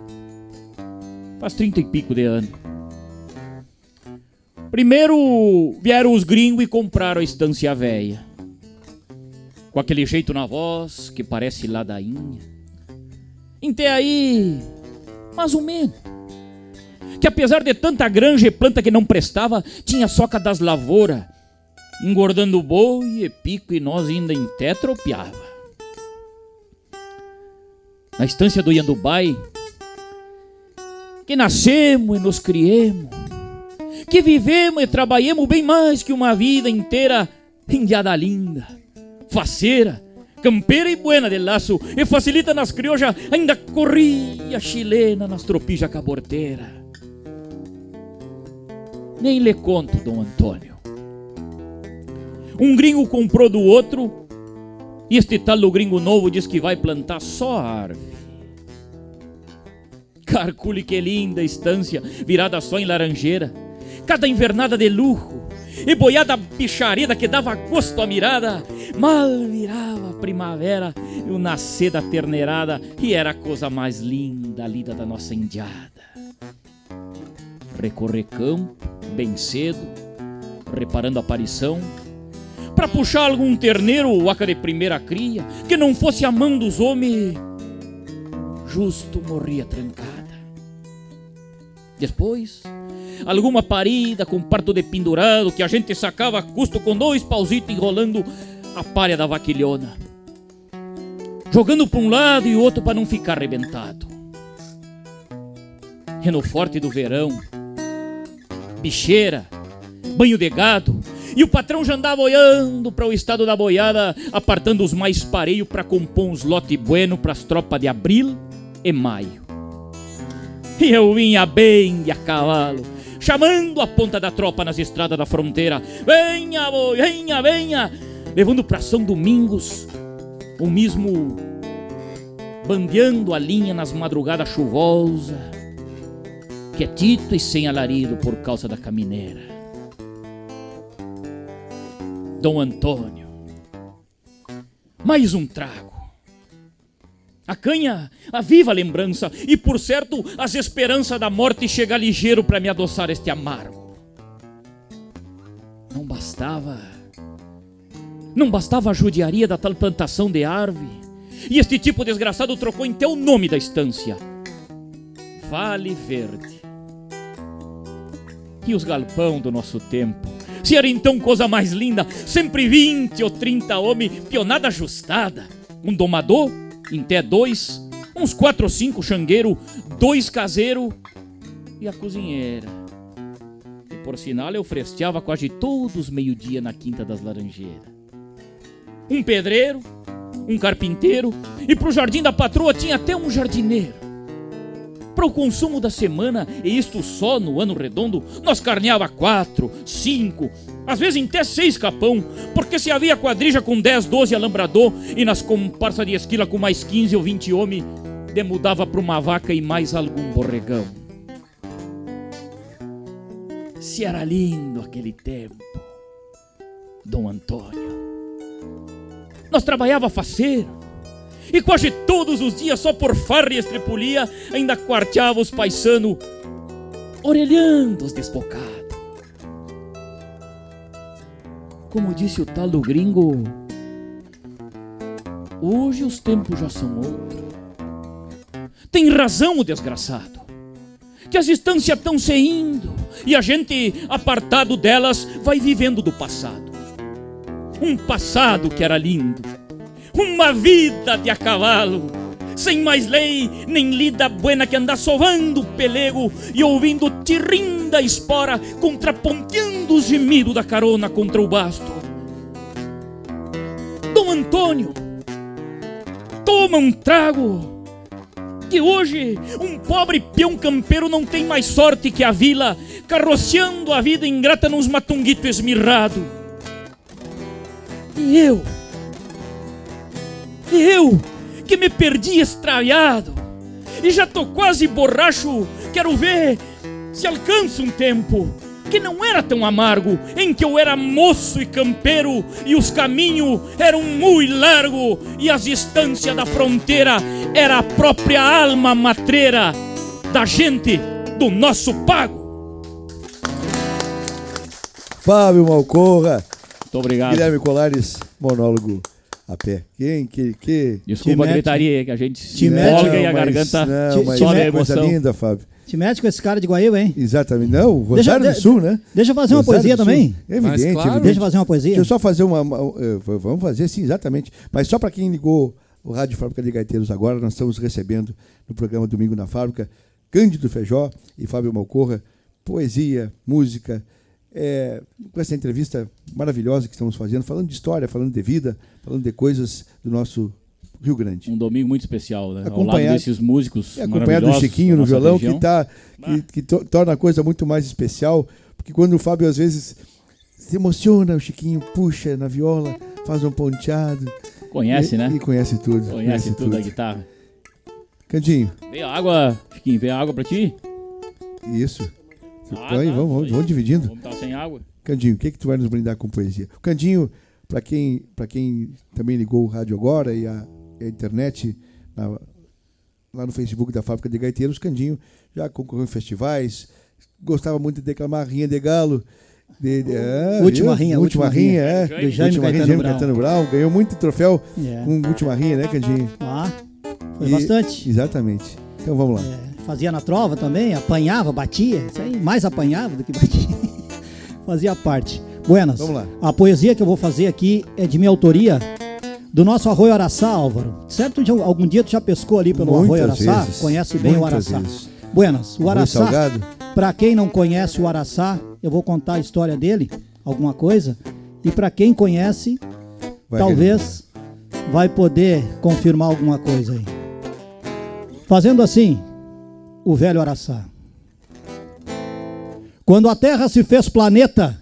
Faz trinta e pico de ano. Primeiro vieram os gringos e compraram a estância velha. Com aquele jeito na voz que parece ladainha. Até aí, mais ou menos. Que apesar de tanta granja e planta que não prestava, tinha soca das lavouras, engordando boi e pico e nós ainda em tropiava na estância do Yandubai, que nascemos e nos criemos, que vivemos e trabalhemos bem mais que uma vida inteira indiada linda, faceira, campeira e buena de laço, e facilita nas criojas, ainda corria chilena nas tropijas caborteira. Nem lhe conto, Dom Antônio. Um gringo comprou do outro e este tal do gringo novo diz que vai plantar só árvore. Carcule que linda estância, virada só em laranjeira. Cada invernada de luxo e boiada bicharida que dava gosto à mirada. Mal virava a primavera e o nascer da terneirada e era a coisa mais linda, lida da nossa indiada. Recorrer campo, bem cedo, reparando a aparição, para puxar algum terneiro ou aca de primeira cria, que não fosse a mão dos homens, justo morria trancada. Depois, alguma parida com parto de pendurado que a gente sacava a custo com dois pausitos enrolando a palha da vaquilhona. Jogando para um lado e outro para não ficar arrebentado. E no forte do verão, bicheira, banho de gado, e o patrão já andava olhando para o estado da boiada, apartando os mais pareios para compor uns lote bueno para as tropas de abril e maio. E eu vinha bem de a cavalo, chamando a ponta da tropa nas estradas da fronteira. Venha, boi, venha, venha! Levando para São Domingos o mesmo bandeando a linha nas madrugadas chuvosas, quietito e sem alarido por causa da camineira. Dom Antônio. Mais um trago. A canha, a viva lembrança, e por certo, as esperanças da morte chega ligeiro para me adoçar este amargo. Não bastava. Não bastava a judiaria da tal plantação de árvore. E este tipo desgraçado trocou até o nome da estância: Vale Verde. E os galpão do nosso tempo se era então coisa mais linda, sempre vinte ou trinta homens, pionada ajustada. Um domador, em té dois, uns quatro ou cinco xangueiro, dois caseiro e a cozinheira. E por sinal eu fresteava quase todos meio-dia na Quinta das Laranjeiras. Um pedreiro, um carpinteiro e pro jardim da patroa tinha até um jardineiro. Para o consumo da semana, e isto só no ano redondo, nós carneava quatro, cinco, às vezes até seis capão, porque se havia quadrija com dez, doze alambrador e nas comparsas de esquila com mais quinze ou vinte homens, demudava para uma vaca e mais algum borregão. Se era lindo aquele tempo, Dom Antônio. Nós trabalhava faceiro, e quase todos os dias, só por farra e ainda quarteava os paisanos, orelhando os desbocados. Como disse o tal do gringo, hoje os tempos já são outros. Tem razão o desgraçado, que as instâncias estão se indo e a gente, apartado delas, vai vivendo do passado. Um passado que era lindo uma vida de a cavalo, sem mais lei nem lida buena que andar sovando o pelego e ouvindo tirrinda espora, contraponteando o gemido da carona contra o basto. Dom Antônio, toma um trago, que hoje um pobre peão campeiro não tem mais sorte que a vila, carroceando a vida ingrata nos matunguito esmirrado. E eu, eu, que me perdi estraiado, e já tô quase borracho, quero ver se alcança um tempo que não era tão amargo, em que eu era moço e campeiro, e os caminhos eram muito largo, e as distâncias da fronteira era a própria alma matreira da gente do nosso pago. Fábio Malcorra, Muito obrigado. Guilherme Colares, monólogo a pé. Quem, que, que... Desculpa a mete- gritaria aí, que a gente te se empolga e a mas- garganta não, mas sobe a coisa linda, Fábio. Te mete com esse cara de Guaíba, hein? Exatamente. Não, Deixa- Rosário do de- Sul, né? Deixa eu fazer uma Rosário poesia do Sul. também. Evidente, Mas claro. evidente. Deixa eu fazer uma poesia. Deixa eu só fazer uma. uma- vamos fazer sim, exatamente. Mas só para quem ligou o Rádio Fábrica de Gaiteiros agora, nós estamos recebendo no programa Domingo na Fábrica Cândido Feijó e Fábio Malcorra, poesia, música, é, com essa entrevista maravilhosa que estamos fazendo, falando de história, falando de vida, falando de coisas do nosso Rio Grande. Um domingo muito especial, né? Ao lado desses músicos E acompanhado do Chiquinho no violão, região. que, tá, que, que to- torna a coisa muito mais especial, porque quando o Fábio às vezes se emociona, o Chiquinho puxa na viola, faz um ponteado. Conhece, e, né? E conhece tudo. Conhece tudo da guitarra. Candinho, Veio água, Chiquinho, veio água pra ti? isso. Ah, então aí, tá, vamos, vamos, vamos dividindo. Vamos estar sem água. Candinho, o que, que tu vai nos brindar com poesia? O Candinho, para quem, pra quem também ligou o rádio agora e a, e a internet na- lá no Facebook da Fábrica de Gaiteiros, Candinho já concorreu em festivais, gostava muito de declamar Rinha de Galo. De, de, ah, Última viu? rinha, última, última rinha, rinha. é. Do Jaime última rinha, Caetano Jaime Brown. Caetano Brown. Ganhou muito troféu É. com última rinha, né, Candinho? Ah, foi E- bastante. Exatamente. Então vamos lá. É, fazia na trova também, apanhava, batia. Isso aí, mais apanhava do que batia. fazia parte. Buenas. Vamos lá. A poesia que eu vou fazer aqui é de minha autoria, do nosso Arroio Araçá, Álvaro. Certo? Algum dia tu já pescou ali pelo Arroio Muitas Araçá? vezes. Conhece bem o Muitas Araçá. vezes. Buenas. O Araçá, para quem não conhece o Araçá, eu vou contar a história dele, alguma coisa. E para quem conhece, Vai, talvez vai poder confirmar alguma coisa aí. Fazendo assim, o velho Araçá. Quando a Terra se fez planeta,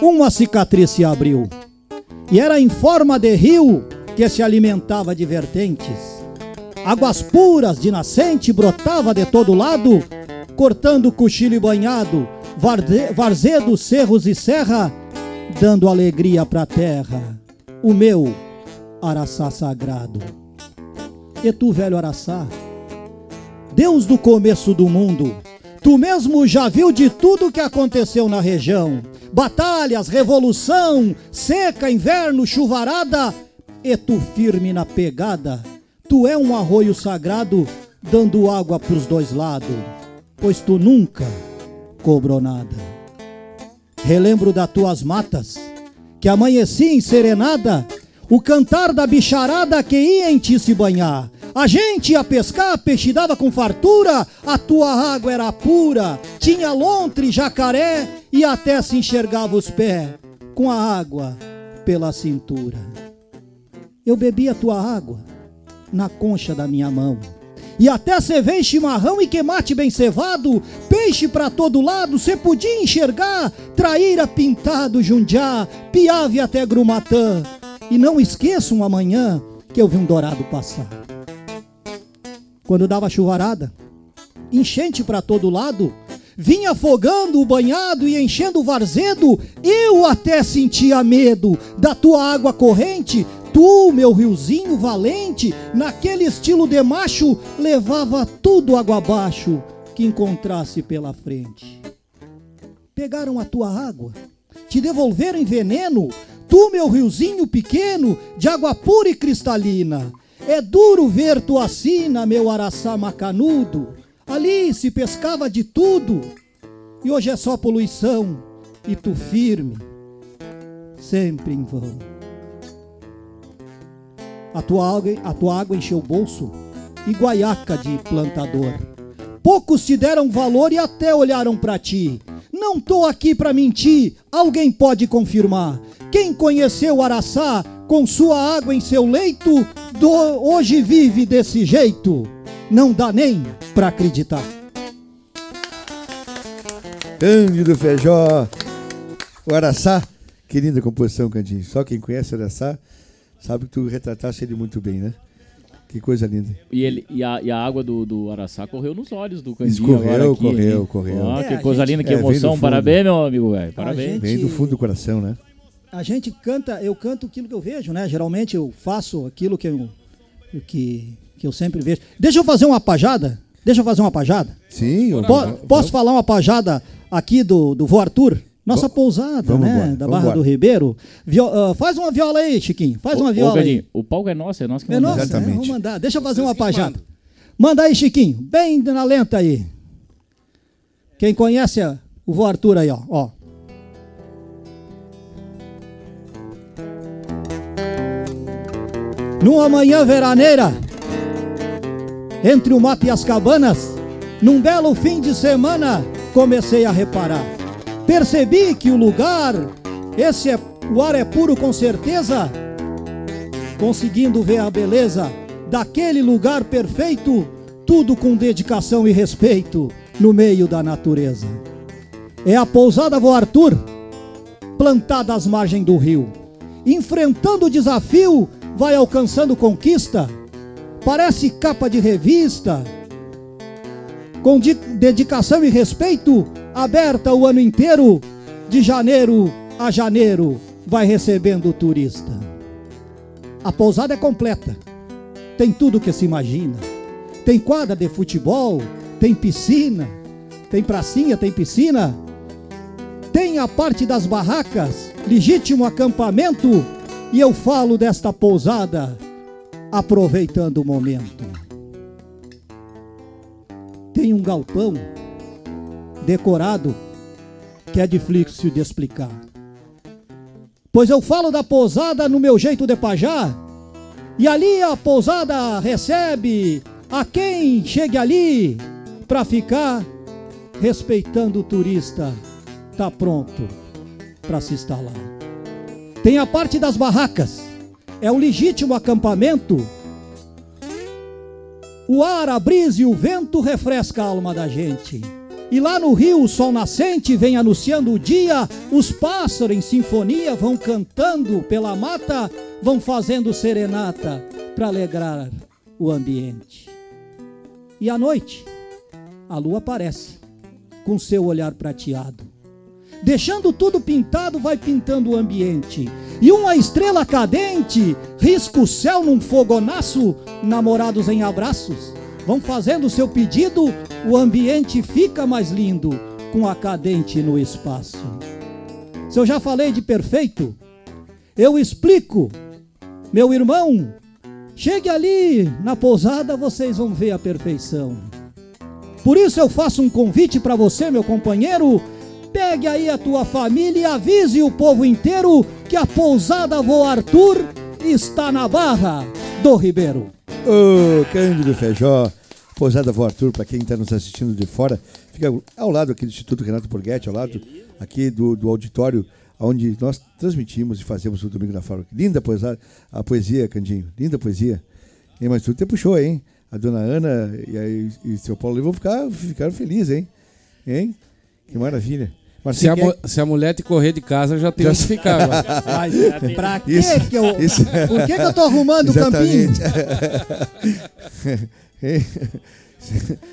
uma cicatriz se abriu. E era em forma de rio que se alimentava de vertentes. Águas puras de nascente brotava de todo lado, cortando cochilo e banhado, varze- varzedo, cerros e serra, dando alegria pra terra. O meu Araçá sagrado. E tu, velho Araçá, Deus do começo do mundo, tu mesmo já viu de tudo que aconteceu na região: batalhas, revolução, seca, inverno, chuvarada, e tu firme na pegada, tu é um arroio sagrado, dando água pros dois lados, pois tu nunca cobrou nada. Relembro das tuas matas, que amanhecia em serenada, o cantar da bicharada que ia em ti se banhar. A gente ia pescar, peixe dava com fartura, a tua água era pura, tinha lontre, jacaré e até se enxergava os pés, com a água pela cintura. Eu bebi a tua água na concha da minha mão. E até cê vem chimarrão e que mate bem cevado, peixe pra todo lado, cê podia enxergar, traíra pintado jundiá, piave até grumatã. E não esqueçam amanhã que eu vi um dourado passar. Quando dava chuvarada, enchente pra todo lado, vinha afogando o banhado e enchendo o varzedo, eu até sentia medo da tua água corrente. Tu, meu riozinho valente, naquele estilo de macho, levava tudo água abaixo que encontrasse pela frente. Pegaram a tua água, te devolveram em veneno, tu, meu riozinho pequeno, de água pura e cristalina. É duro ver tua sina, meu araçá macanudo. Ali se pescava de tudo, e hoje é só poluição, e tu firme, sempre em vão. A tua água, a tua água encheu o bolso, e guaiaca de plantador. Poucos te deram valor e até olharam pra ti. Não tô aqui pra mentir, alguém pode confirmar. Quem conheceu Araçá com sua água em seu leito, do- hoje vive desse jeito. não dá nem pra acreditar. Cândido Feijó. O Araçá. Que linda composição, Candinho. Só quem conhece Araçá sabe que tu retrataste ele muito bem, né? Que coisa linda. E, ele, e, a, e a água do, do Araçá correu nos olhos do Candinho Escorreu, agora aqui, correu, correu. Ó, É, que a coisa gente- linda, que É, emoção. Parabéns, meu amigo, velho. Parabéns. gente- Vem do fundo do coração, né? A gente canta, eu canto aquilo que eu vejo, né? Geralmente eu faço aquilo que eu, que, que eu sempre vejo. Deixa eu fazer uma pajada? Deixa eu fazer uma pajada? Sim. eu- Po- posso falar uma pajada aqui do, do Vô Arthur? Nossa pousada, vamos né? embora, da Barra embora. do Ribeiro. Ah, faz uma viola aí, Chiquinho. Faz uma Ô, ô, viola aí. o palco é nosso, é nosso que É mandamos. nossa, né? Exatamente. Vamos mandar. Deixa eu fazer uma pajada. Manda aí, Chiquinho. Bem na lenta aí. Quem conhece a- o Vô Arthur aí, ó. ó. Numa manhã veraneira, entre o mato e as cabanas, num belo fim de semana, comecei a reparar. Percebi que o lugar, esse é, o ar é puro com certeza, conseguindo ver a beleza daquele lugar perfeito, tudo com dedicação e respeito no meio da natureza. É a pousada Vô Arthur, plantada às margens do rio. Enfrentando o desafio, vai alcançando conquista. Parece capa de revista. Com di- dedicação e respeito, aberta o ano inteiro, de janeiro a janeiro, vai recebendo o turista. A pousada é completa. Tem tudo que se imagina. Tem quadra de futebol, tem piscina, tem pracinha, tem piscina. Tem a parte das barracas, legítimo acampamento, e eu falo desta pousada aproveitando o momento. Tem um galpão decorado que é difícil de explicar. Pois eu falo da pousada no meu jeito de pajar, e ali a pousada recebe a quem chegue ali para ficar respeitando o turista, tá pronto para se instalar. Tem a parte das barracas, é o legítimo acampamento. O ar, a brisa e o vento refresca a alma da gente. E lá no rio, o sol nascente vem anunciando o dia, os pássaros em sinfonia vão cantando pela mata, vão fazendo serenata para alegrar o ambiente. E à noite, a lua aparece com seu olhar prateado. Deixando tudo pintado, vai pintando o ambiente. E uma estrela cadente risca o céu num fogonaço, namorados em abraços. Vão fazendo seu pedido, o ambiente fica mais lindo com a cadente no espaço. Se eu já falei de perfeito, eu explico. Meu irmão, chegue ali na pousada, vocês vão ver a perfeição. Por isso eu faço um convite para você, meu companheiro. Pegue aí a tua família e avise o povo inteiro que a pousada Vô Arthur está na Barra do Ribeiro. Ô, Cândido Feijó, Pousada Vô Arthur, para quem está nos assistindo de fora, fica ao lado aqui do Instituto Renato Borghetti, ao lado aqui do, do auditório onde nós transmitimos e fazemos o Domingo da Fábrica. Linda poesia, a poesia, Candinho, linda poesia. E, mas tudo te puxou, hein? A dona Ana e, aí, e seu Paulo vão ficar, ficaram felizes, hein? Hein? Que maravilha. Mas Se a, mu- se a mulher te correr de casa, já tem onde ficar. Mas pra que Isso- que eu. isso- Por que, que eu tô arrumando o campinho?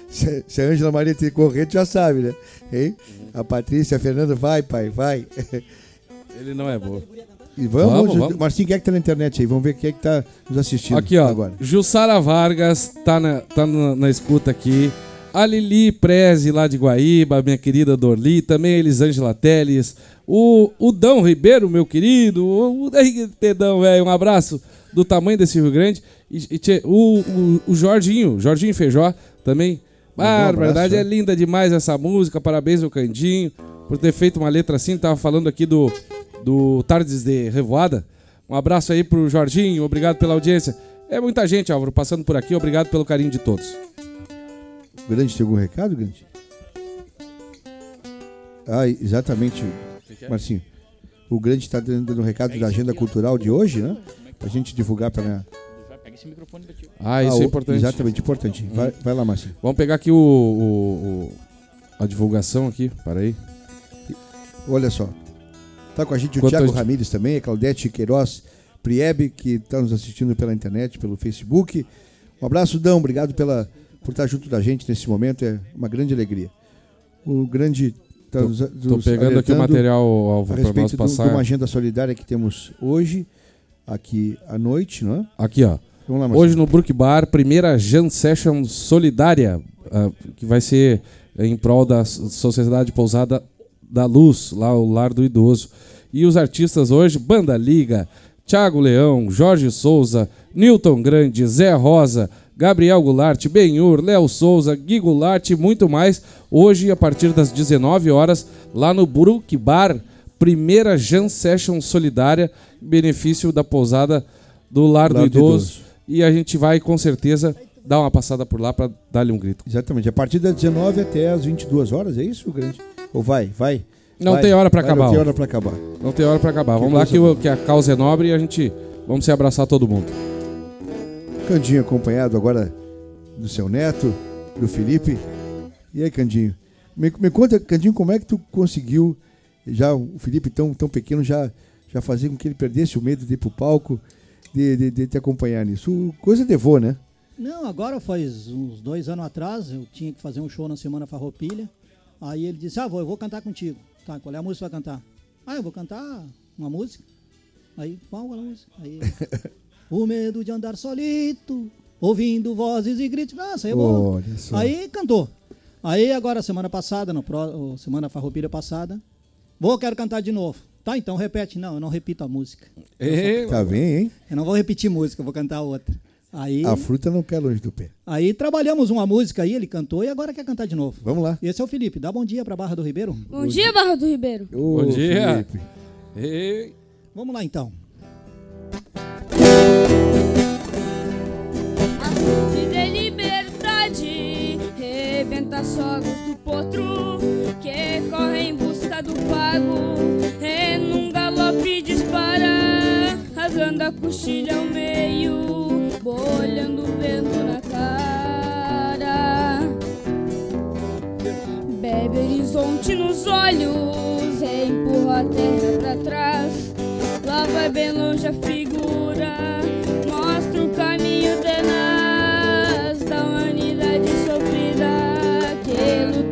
Se, se a Ângela Maria te correr, tu já sabe, né? Hein? A Patrícia, a Fernanda, vai, pai, vai. Ele não é bom. E vamos, Vamos, vamos. Marcinho, quem é que tá na internet aí? Vamos ver quem é que tá nos assistindo Aqui, ó. agora. Jussara Vargas tá na, tá na, na escuta aqui. A Lili Preze, lá de Guaíba, minha querida Dorli. Também a Elisângela Teles. O, o Dão Ribeiro, meu querido. O, o Tedão, velho. Um abraço do tamanho desse Rio Grande. E, e tchê, o, o, o Jorginho, Jorginho Feijó também. Ah, verdade, é né? linda demais essa música. Parabéns ao Candinho por ter feito uma letra assim. Tava falando aqui do, do Tardes de Revoada. Um abraço aí pro Jorginho, obrigado pela audiência. É muita gente, Álvaro, passando por aqui. Obrigado pelo carinho de todos. Grande, tem algum recado, Grande? Ah, exatamente, Marcinho. O Grande está dando um recado da agenda cultural de hoje, né? Pra gente divulgar para Pega esse microfone pra ti. Ah, isso Ah, é o- importante. Exatamente, importante. Vai, vai lá, Márcio. Vamos pegar aqui o, o- o- a divulgação aqui. Para aí. Olha só. Tá com a gente o Enquanto Thiago gente- Ramires também, a Claudete Queiroz Priebe, que está nos assistindo pela internet, pelo Facebook. Um abraço, Dão. Obrigado pela, por estar junto da gente nesse momento. É uma grande alegria. O grande. Tá Tô- nos, Tô nos pegando aqui o material, a Alvo, para nós respeito do- de passar. uma agenda solidária que temos hoje, aqui à noite, não é? Aqui, ó. Vamos lá. Hoje no Brook Bar, primeira Jam Session solidária, ah, que vai ser em prol da Sociedade Pousada da Luz, lá o Lar do Idoso. E os artistas hoje, Banda Liga, Thiago Leão, Jorge Souza, Newton Grande, Zé Rosa, Gabriel Goulart, Benhur, Léo Souza, Gui Goulart e muito mais. Hoje, a partir das 19 horas, lá no Brook Bar, primeira Jam Session solidária, benefício da pousada do Lar, do, Lar do Idoso. Idoso. E a gente vai com certeza dar uma passada por lá para dar-lhe um grito. Exatamente. A partir das 19 até as 22 horas, é isso, grande? Ou vai, vai? Não Vai, tem hora para acabar. Não tem hora para acabar. Não tem hora para acabar. Vamos lá que, que a causa é nobre e a gente vamos se abraçar todo mundo. Candinho acompanhado agora do seu neto, do Felipe. E aí, Candinho? Me, me conta, Candinho, como é que tu conseguiu, já o Felipe tão, tão pequeno, já, já fazer com que ele perdesse o medo de ir pro palco, de, de, de te acompanhar nisso? Coisa de vô, né? Não, agora faz uns dois anos atrás, eu tinha que fazer um show na Semana Farroupilha. Aí ele disse, ah, vô, eu vou cantar contigo. Tá, qual é a música que vai cantar? Ah, eu vou cantar uma música. Aí, qual é a música? Aí, o medo de andar solito, ouvindo vozes e gritos. Nossa, aí é bom. Aí cantou. Aí agora, semana passada, no pró, semana farroupilha passada, vou, quero cantar de novo. Tá, então repete. Não, eu não repito a música. Tá bem, hein? Eu não vou repetir música, eu vou cantar outra. Aí, A fruta não cai longe do pé. aí trabalhamos uma música aí, ele cantou e agora quer cantar de novo. Vamos lá. Esse é o Felipe. Dá bom dia pra Barra do Ribeiro. Bom dia, Barra do Ribeiro. Ô, Bom dia. Felipe. Ei. Vamos lá então. Rebenta sogros do potro que corre em busca do pago e num galope dispara, rasgando a coxilha ao meio, bolhando o vento na cara. Bebe horizonte nos olhos, empurra a terra pra trás. Lá vai bem longe a figura, sofrida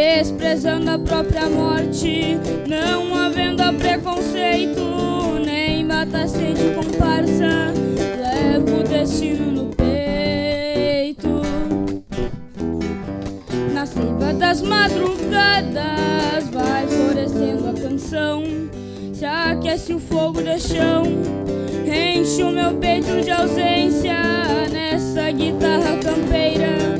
desprezando a própria morte, não havendo preconceito, nem mata-se de comparsa, leva o destino no peito. Na seiva das madrugadas vai florescendo a canção. Se aquece o fogo de chão, enche o meu peito de ausência nessa guitarra campeira,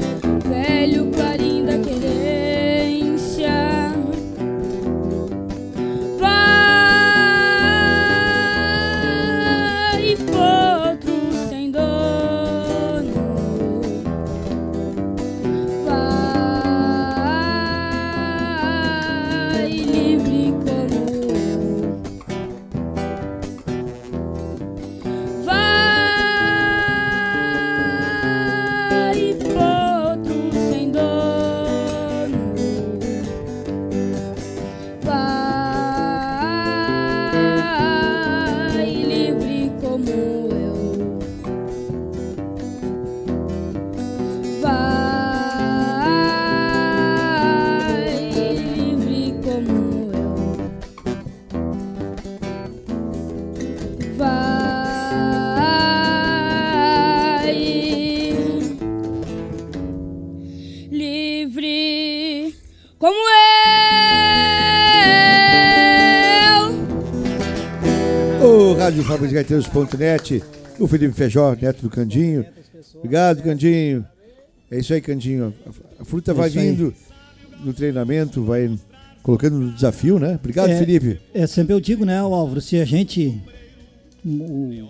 Rádio Gaiteiros.net, o Felipe Feijó, neto do Candinho. Obrigado, Candinho. É isso aí, Candinho. A fruta É vai isso aí. vindo no treinamento, vai colocando no desafio, né? Obrigado, É. Felipe. É, sempre eu digo, né, Álvaro, se a gente. O, o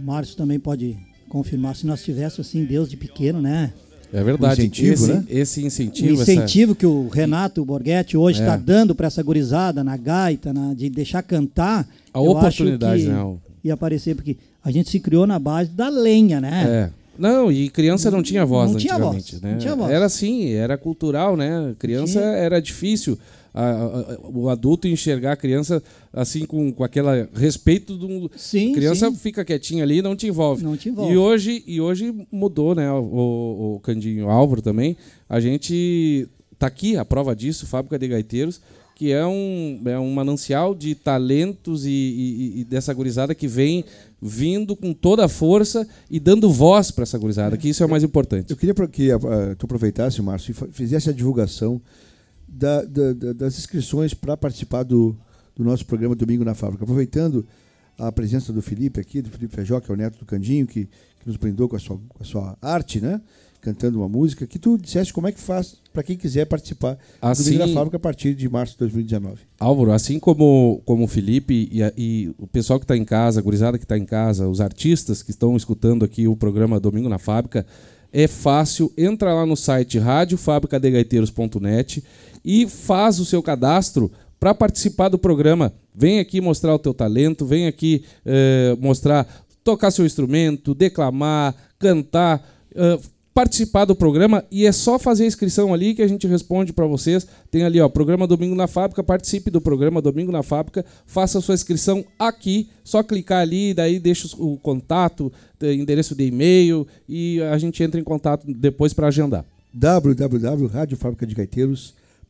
Márcio também pode confirmar, se nós tivéssemos assim, Deus de pequeno, né? É verdade. Um incentivo, esse, né? esse O incentivo, essa- incentivo que o Renato Borghetti hoje É. está dando para essa gurizada na gaita, na- de deixar cantar. A eu acho oportunidade, que né? Ia aparecer, porque a gente se criou na base da lenha, né? É. Não, e criança não tinha voz Não tinha antigamente, voz, né? não tinha voz. Era assim, era cultural, né? Criança Tinha. era difícil. A- a- a- o adulto enxergar a criança assim com, com aquele respeito do Sim, criança sim. fica quietinha ali e não te envolve. Não te envolve. E hoje, e hoje mudou, né? O, o, o Candinho o Álvaro também. A gente tá aqui, a prova disso, Fábrica de Gaiteiros, que é um, é um manancial de talentos e, e- e dessa gurizada que vem vindo com toda a força e dando voz para essa gurizada, que isso é o mais importante. Eu queria que ah, tu aproveitasse, Márcio, e fizesse a divulgação da- da- da- das inscrições para participar do, do nosso programa Domingo na Fábrica. Aproveitando a presença do Felipe aqui, do Felipe Feijó, que é o neto do Candinho, que, que nos brindou com a, sua, com a sua arte, né? Cantando uma música, que tu dissesse como é que faz para quem quiser participar do Assim, Domingo na Fábrica a partir de março de 2019. Álvaro, assim como, como o Felipe e, a- e o pessoal que está em casa, a gurizada que está em casa, os artistas que estão escutando aqui o programa Domingo na Fábrica, é fácil, entra lá no site radiofabricadegaiteiros.net e faz o seu cadastro para participar do programa. Vem aqui mostrar o teu talento, vem aqui eh, mostrar, tocar seu instrumento, declamar, cantar, eh, participar do programa e é só fazer a inscrição ali que a gente responde para vocês. Tem ali, ó, programa Domingo na Fábrica, participe do programa Domingo na Fábrica, faça a sua inscrição aqui, só clicar ali, daí deixa o contato, eh, endereço de e-mail e a gente entra em contato depois para agendar.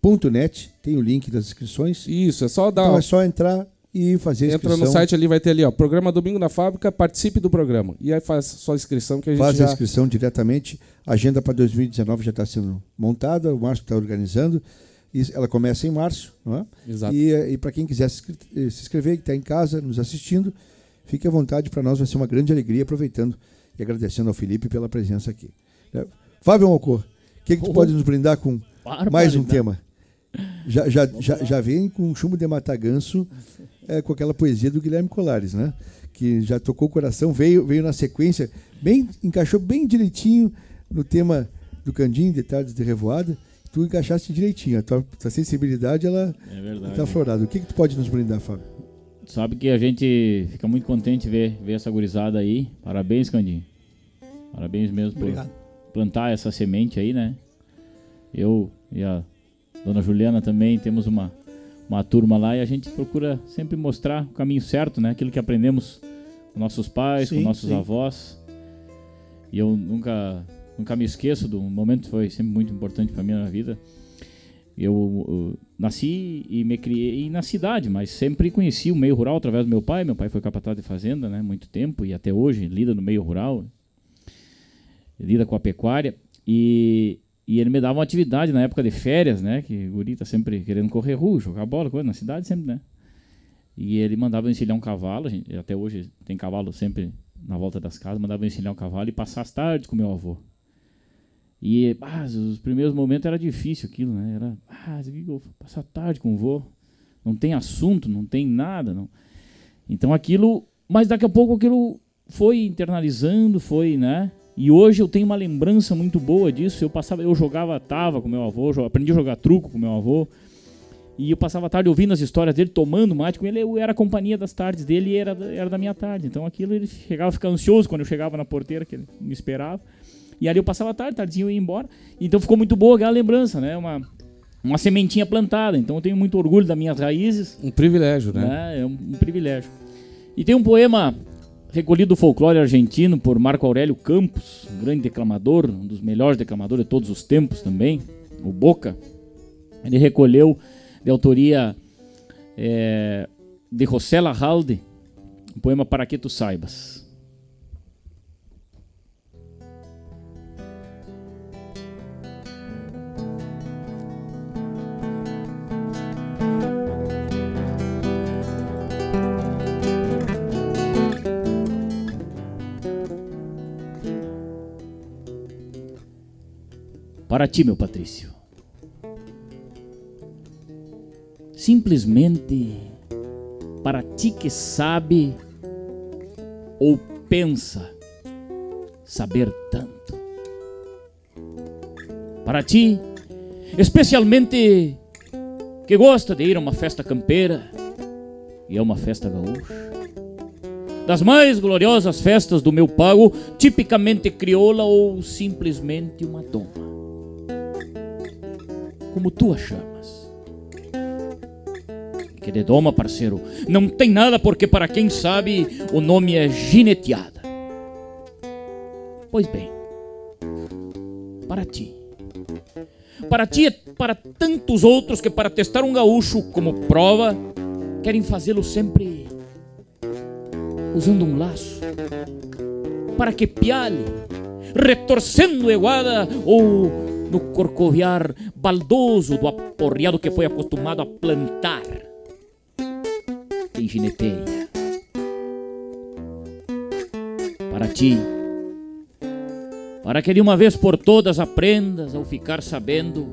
www.radiofabricadegaiteiros.net tem o link das inscrições. Isso, é só dar Então é só entrar e fazer a Entra inscrição. no site ali, vai ter ali, ó, programa Domingo na Fábrica, participe do programa. E aí faz sua inscrição que a gente Faz já... a inscrição diretamente. A agenda para 2019 já está sendo montada, o Márcio está organizando. E ela começa em março. Não é? Exato. E, e para quem quiser se eh, se inscrever, que está em casa nos assistindo, fique à vontade. Para nós vai ser uma grande alegria, aproveitando e agradecendo ao Felipe pela presença aqui. É, Fábio Mocô, o que, que tu Oh. pode nos brindar com mais um tema? Já, já, já, já vem com chumbo de mataganço, é, com aquela poesia do Guilherme Colares, né? Que já tocou o coração, veio, veio na sequência, bem, encaixou bem direitinho no tema do Candinho, de Tardes de Revoada. Tu encaixaste direitinho, a tua, tua sensibilidade ela É está aflorada. O que, que tu pode nos brindar, Fábio? Sabe que a gente fica muito contente ver, ver essa gurizada aí. Parabéns, Candinho. Parabéns mesmo Obrigado. por plantar essa semente aí, né? Eu e a dona Juliana também temos uma, uma turma lá e a gente procura sempre mostrar o caminho certo, né? Aquilo que aprendemos com nossos pais, com Sim, nossos sim. avós. E eu nunca, nunca me esqueço do momento que foi sempre muito importante para mim na vida. Eu, uh, nasci e me criei na cidade, mas sempre conheci o meio rural através do meu pai. Meu pai foi capataz de fazenda, né, muito tempo e até hoje lida no meio rural, lida com a pecuária e, e ele me dava uma atividade na época de férias, né, que o guri tá sempre querendo correr rua, jogar bola, coisa na cidade sempre, né. E ele mandava eu encilhar um cavalo, a gente, até hoje tem cavalo sempre na volta das casas, mandava eu encilhar um cavalo e passar as tardes com meu avô. E ah, os primeiros momentos era difícil aquilo, né? Era, ah, eu passar tarde com o vô. Não tem assunto, não tem nada, não. Então aquilo, mas daqui a pouco aquilo foi internalizando, foi, né? E hoje eu tenho uma lembrança muito boa disso. Eu passava, eu jogava tava com meu avô, aprendi a jogar truco com meu avô. E eu passava a tarde ouvindo as histórias dele, tomando mate com ele. Eu era a companhia das tardes dele e era, era da minha tarde. Então aquilo ele chegava a ficar ansioso quando eu chegava na porteira, que ele me esperava. E ali eu passava a tarde, tardezinho eu ia embora. Então ficou muito boa aquela lembrança, né? Uma, uma sementinha plantada. Então eu tenho muito orgulho das minhas raízes, Um privilégio, né? né? É um, um privilégio. E tem um poema recolhido do folclore argentino por Marco Aurélio Campos, um grande declamador, um dos melhores declamadores de todos os tempos também, o Boca. Ele recolheu de autoria eh, de José Larralde, um poema Para que tu saibas. Para ti, meu Patrício. Simplesmente para ti que sabe ou pensa saber tanto. Para ti, especialmente que gosta de ir a uma festa campeira e a uma festa gaúcha. Das mais gloriosas festas do meu pago, tipicamente crioula ou simplesmente uma doma. Como tu a chamas. Que de doma, parceiro, não tem nada porque para quem sabe o nome é gineteada. Pois bem, para ti. Para ti e para tantos outros que para testar um gaúcho como prova, querem fazê-lo sempre usando um laço. Para que piale, retorcendo eguada ou no corcoviar baldoso do aporreado que foi acostumado a plantar. Tem gineteia. Para ti, para que de uma vez por todas aprendas ao ficar sabendo,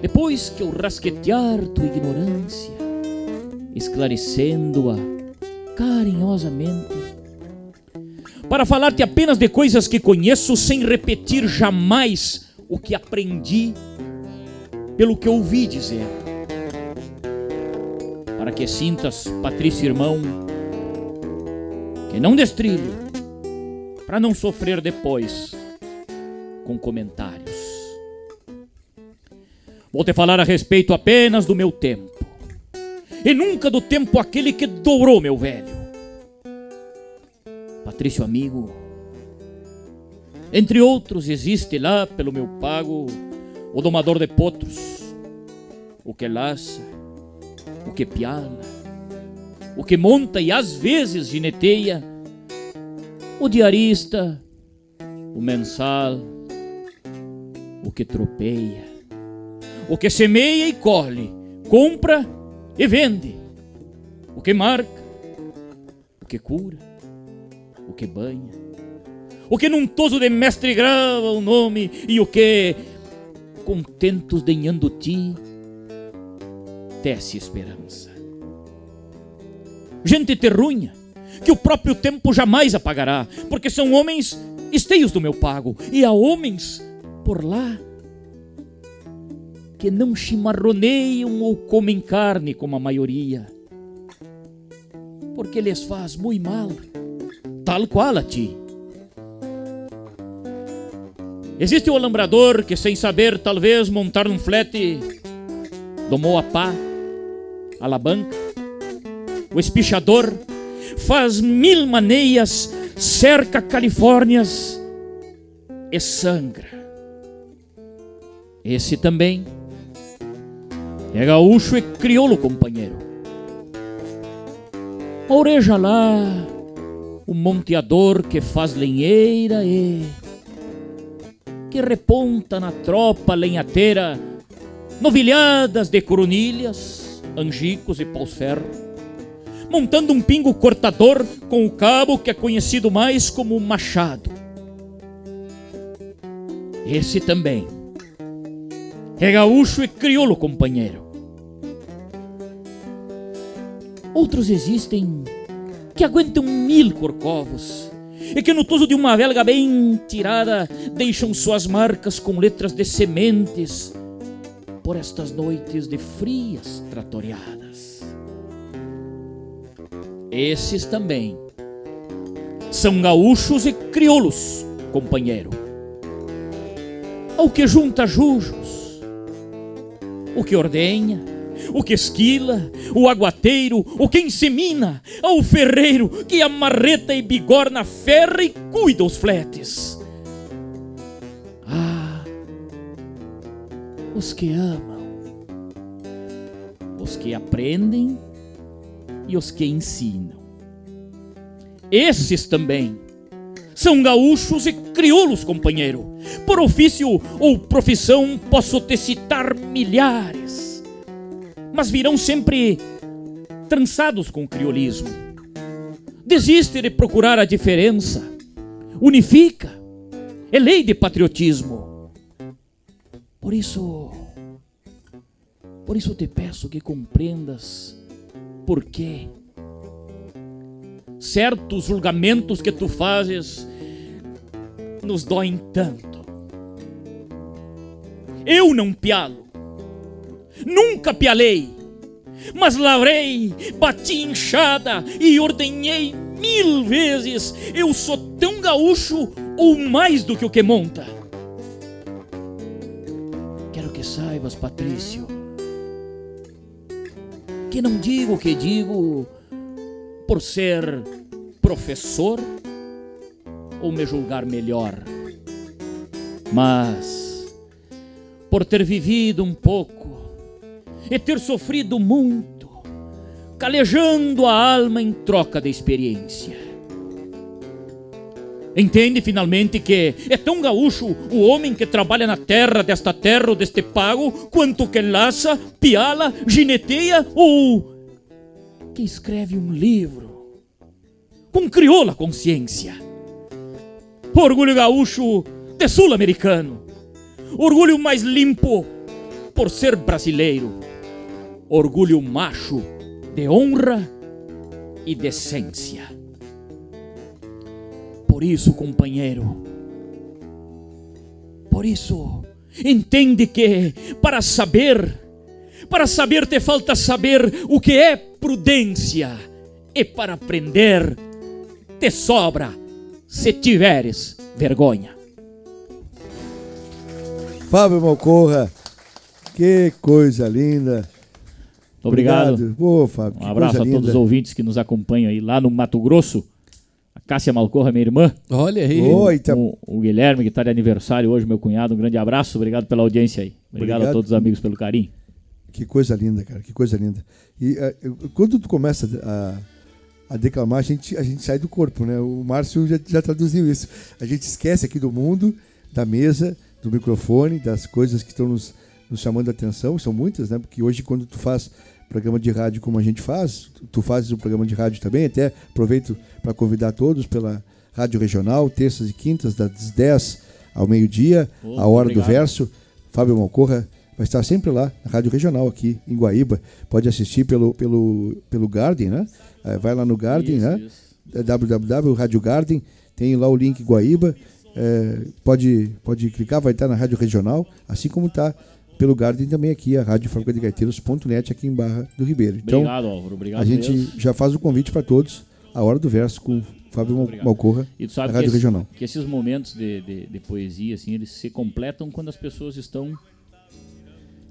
depois que eu rasquetear tua ignorância, esclarecendo-a carinhosamente, para falar-te apenas de coisas que conheço sem repetir jamais o que aprendi pelo que ouvi dizer. Para que sintas, Patrício irmão, que não destrilho, para não sofrer depois com comentários. Vou te falar a respeito apenas do meu tempo, e nunca do tempo aquele que dourou meu velho. Patrício amigo, entre outros existe lá pelo meu pago o domador de potros, o que laça, o que piala, o que monta e às vezes gineteia, o diarista, o mensal, o que tropeia, o que semeia e colhe, compra e vende, o que marca, o que cura, o que banha, o que num toso de mestre grava o nome e o que, contentos denhando ti, tece esperança. Gente terrunha, que o próprio tempo jamais apagará, porque são homens esteios do meu pago, e há homens por lá que não chimarroneiam ou comem carne como a maioria, porque lhes faz muito mal, tal qual a ti. Existe o alambrador que, sem saber, talvez montar num flete, domou a pá, alabanca, o espichador faz mil maneias, cerca Califórnias e sangra. Esse também é gaúcho e crioulo, companheiro. Oreja lá, o monteador que faz lenheira e que reponta na tropa lenhateira novilhadas de coronilhas, angicos e paus-ferro, montando um pingo cortador com o cabo que é conhecido mais como machado. Esse também é gaúcho e crioulo, companheiro. Outros existem que aguentam mil corcovos e que no toso de uma velga bem tirada deixam suas marcas com letras de sementes por estas noites de frias tratoriadas. Esses também são gaúchos e crioulos, companheiro. Ao que junta jujos, o que ordenha, o que esquila, o aguateiro, o que insemina, ao ferreiro que amarreta e bigorna ferra e cuida os fletes. Ah, os que amam, os que aprendem e os que ensinam. Esses também são gaúchos e crioulos, companheiro. Por ofício ou profissão posso te citar milhares, mas virão sempre trançados com o criolismo. Desiste de procurar a diferença, unifica, é lei de patriotismo. Por isso, por isso te peço que compreendas por quê certos julgamentos que tu fazes nos doem tanto. Eu não pialo, nunca pialei, mas lavrei, bati inchada e ordenhei mil vezes. Eu sou tão gaúcho ou mais do que o que monta. Quero que saibas, Patrício, que não digo o que digo por ser professor ou me julgar melhor, mas por ter vivido um pouco e ter sofrido muito, calejando a alma em troca de experiência. Entende finalmente que é tão gaúcho o homem que trabalha na terra desta terra ou deste pago, quanto que laça, piala, gineteia ou que escreve um livro com crioula consciência. Orgulho gaúcho de sul-americano. Orgulho mais limpo por ser brasileiro. Orgulho macho de honra e decência. Por isso, companheiro, por isso, entende que para saber, para saber te falta saber o que é prudência, e para aprender te sobra se tiveres vergonha. Fábio Malcorra, que coisa linda. Obrigado. Pô, Fábio, Um que abraço coisa a linda. todos os ouvintes que nos acompanham aí lá no Mato Grosso. A Cássia Malcorra, minha irmã. Olha aí. Oi, tá... O, o Guilherme, que está de aniversário hoje, meu cunhado. Um grande abraço. Obrigado pela audiência aí. Obrigado, Obrigado. a todos os amigos pelo carinho. Que coisa linda, cara, que coisa linda. E eu- quando tu começa a, a declamar, a gente, a gente sai do corpo, né? O Márcio já, já traduziu isso. A gente esquece aqui do mundo, da mesa, do microfone, das coisas que estão nos, nos chamando a atenção. São muitas, né? Porque hoje, quando tu faz programa de rádio como a gente faz, tu, fazes o programa de rádio também. Até aproveito para convidar todos pela Rádio Regional, terças e quintas, das 10 ao meio-dia, Ô, a hora obrigado. do verso. Fábio Malcorra vai estar sempre lá, na Rádio Regional aqui em Guaíba. Pode assistir pelo, pelo, pelo Garden, né? Eh, Vai lá no Garden, Isso, né? isso. É www Rádio Garden, tem lá o link Guaíba. eh, pode, pode clicar, vai estar na Rádio Regional, assim como está pelo Garden também aqui, a Rádio Fábrica de Gaiteiros.net aqui em Barra do Ribeiro. Então, Obrigado, Álvaro. Obrigado a gente mesmo. já faz o convite para todos, a hora do verso com Fábio Obrigado. Malcorra, E tu da sabe que, Rádio esse- Regional. que esses momentos de, de, de poesia, assim, eles se completam quando as pessoas estão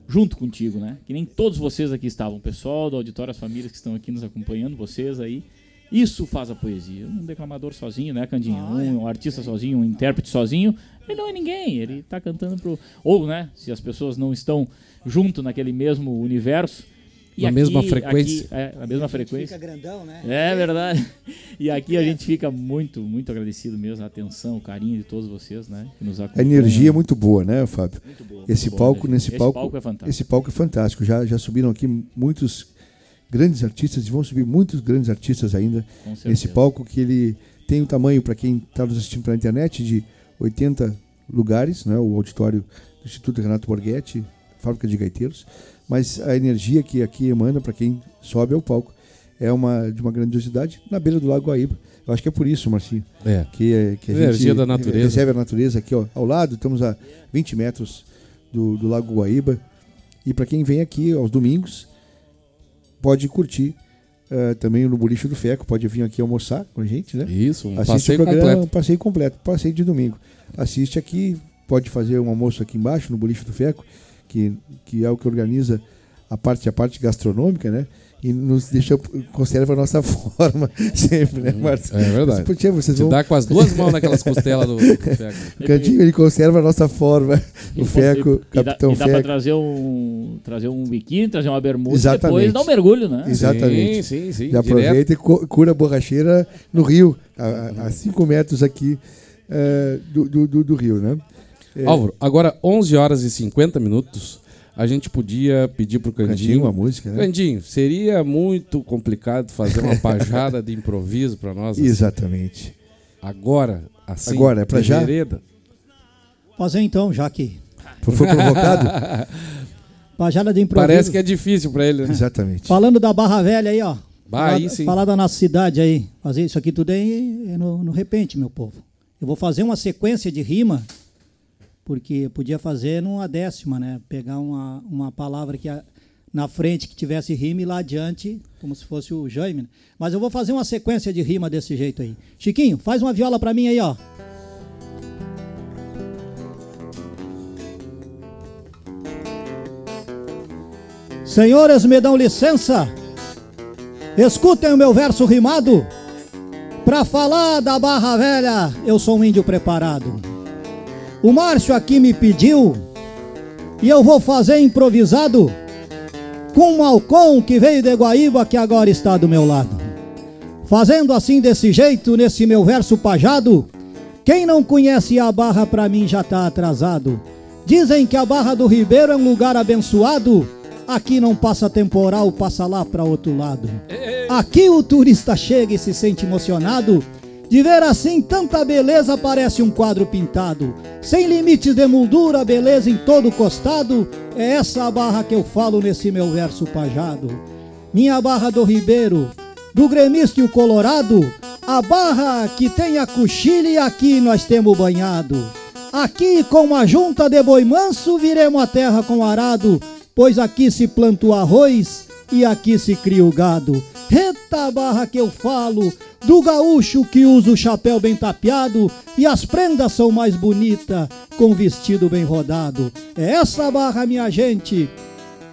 junto contigo, né? Que nem todos vocês aqui estavam, o pessoal do auditório, as famílias que estão aqui nos acompanhando, vocês aí. Isso faz a poesia. Um declamador sozinho, né, Candinho? Um, um artista sozinho, um intérprete sozinho, ele não é ninguém. Ele tá cantando pro. Ou, né, se as pessoas não estão junto naquele mesmo universo. Na mesma frequência. aqui- é, na mesma frequência. Fica grandão, né? É verdade. E aqui a gente fica muito, muito agradecido mesmo, a atenção, o carinho de todos vocês, né? Que nos A acompanham. energia é muito boa, né, Fábio? Muito boa, Esse muito boa, palco, né? nesse Esse palco, é fantástico. Esse palco é fantástico. Já, já subiram aqui muitos grandes artistas e vão subir muitos grandes artistas ainda. Com certeza. Esse palco que ele tem o tamanho, para quem está nos assistindo pela internet, de 80 lugares, né? o auditório do Instituto Renato Borghetti, fábrica de gaiteiros. Mas a energia que aqui emana para quem sobe ao palco é uma de uma grandiosidade na beira do Lago Guaíba. Eu acho que é por isso, Marcinho, É. que, é- que a Energia gente da natureza. recebe a natureza aqui ó, ao lado. Estamos a 20 metros do, do Lago Guaíba. E para quem vem aqui aos domingos, pode curtir eh, também no Boliche do Feco. Pode vir aqui almoçar com a gente, né? Isso, um Assiste passeio o programa, completo. um passeio completo, passeio de domingo. Assiste aqui, pode fazer um almoço aqui embaixo, no Boliche do Feco, que, que é o que organiza a parte a parte gastronômica, né? E nos deixa, conserva a nossa forma sempre, né, Marcos? É verdade. Poxa, vocês Te vão... dá com as duas mãos naquelas costelas do, do Feco. O Cantinho, ele conserva a nossa forma. E O Feco, e, e dá, Capitão e dá pra Feco. trazer um, trazer um biquíni, trazer uma bermuda e Exatamente. depois dar um mergulho, né? Exatamente. Sim, sim, sim. Direto. aproveita e cu- cura a borracheira no rio, a 5 metros aqui eh, do, do, do- do rio, né? É, Álvaro, agora 11 horas e 50 minutos, a gente podia pedir pro Cantinho, Candinho. uma música, né? Candinho, seria muito complicado fazer uma pajada de improviso pra nós? assim? Exatamente. Agora, assim, Agora, é pra de já? vereda? Fazer então, já que Foi provocado? Pajada de improviso. Parece que é difícil pra ele, né? Exatamente. Falando da Barra Velha aí, ó. Bah, aí falar, sim. falar da nossa cidade aí. Fazer isso aqui tudo aí é no, no repente, meu povo. Eu vou fazer uma sequência de rima, porque podia fazer numa décima, né? Pegar uma, uma palavra que a- na frente que tivesse rima e lá adiante, como se fosse o Jaime. né? Mas eu vou fazer uma sequência de rima desse jeito aí. Chiquinho, faz uma viola pra mim aí, ó. Senhores, me dão licença. Escutem o meu verso rimado. Pra falar da Barra Velha, eu sou um índio preparado. O Márcio aqui me pediu e eu vou fazer improvisado com um malcom que veio de Guaíba que agora está do meu lado. Fazendo assim desse jeito, nesse meu verso pajado, quem não conhece a Barra pra mim já tá atrasado. Dizem que a Barra do Ribeiro é um lugar abençoado. Aqui não passa temporal, passa lá pra outro lado. Aqui o turista chega e se sente emocionado. De ver assim tanta beleza, parece um quadro pintado. Sem limites de moldura, beleza em todo costado. É essa a barra que eu falo nesse meu verso pajado. Minha barra do Ribeiro, do gremista e o colorado. A barra que tem a coxilha e aqui nós temos banhado. Aqui com a junta de boi manso viremos a terra com arado, pois aqui se planta o arroz e aqui se cria o gado. Eita barra que eu falo, do gaúcho que usa o chapéu bem tapeado e as prendas são mais bonitas com vestido bem rodado. É essa barra, minha gente,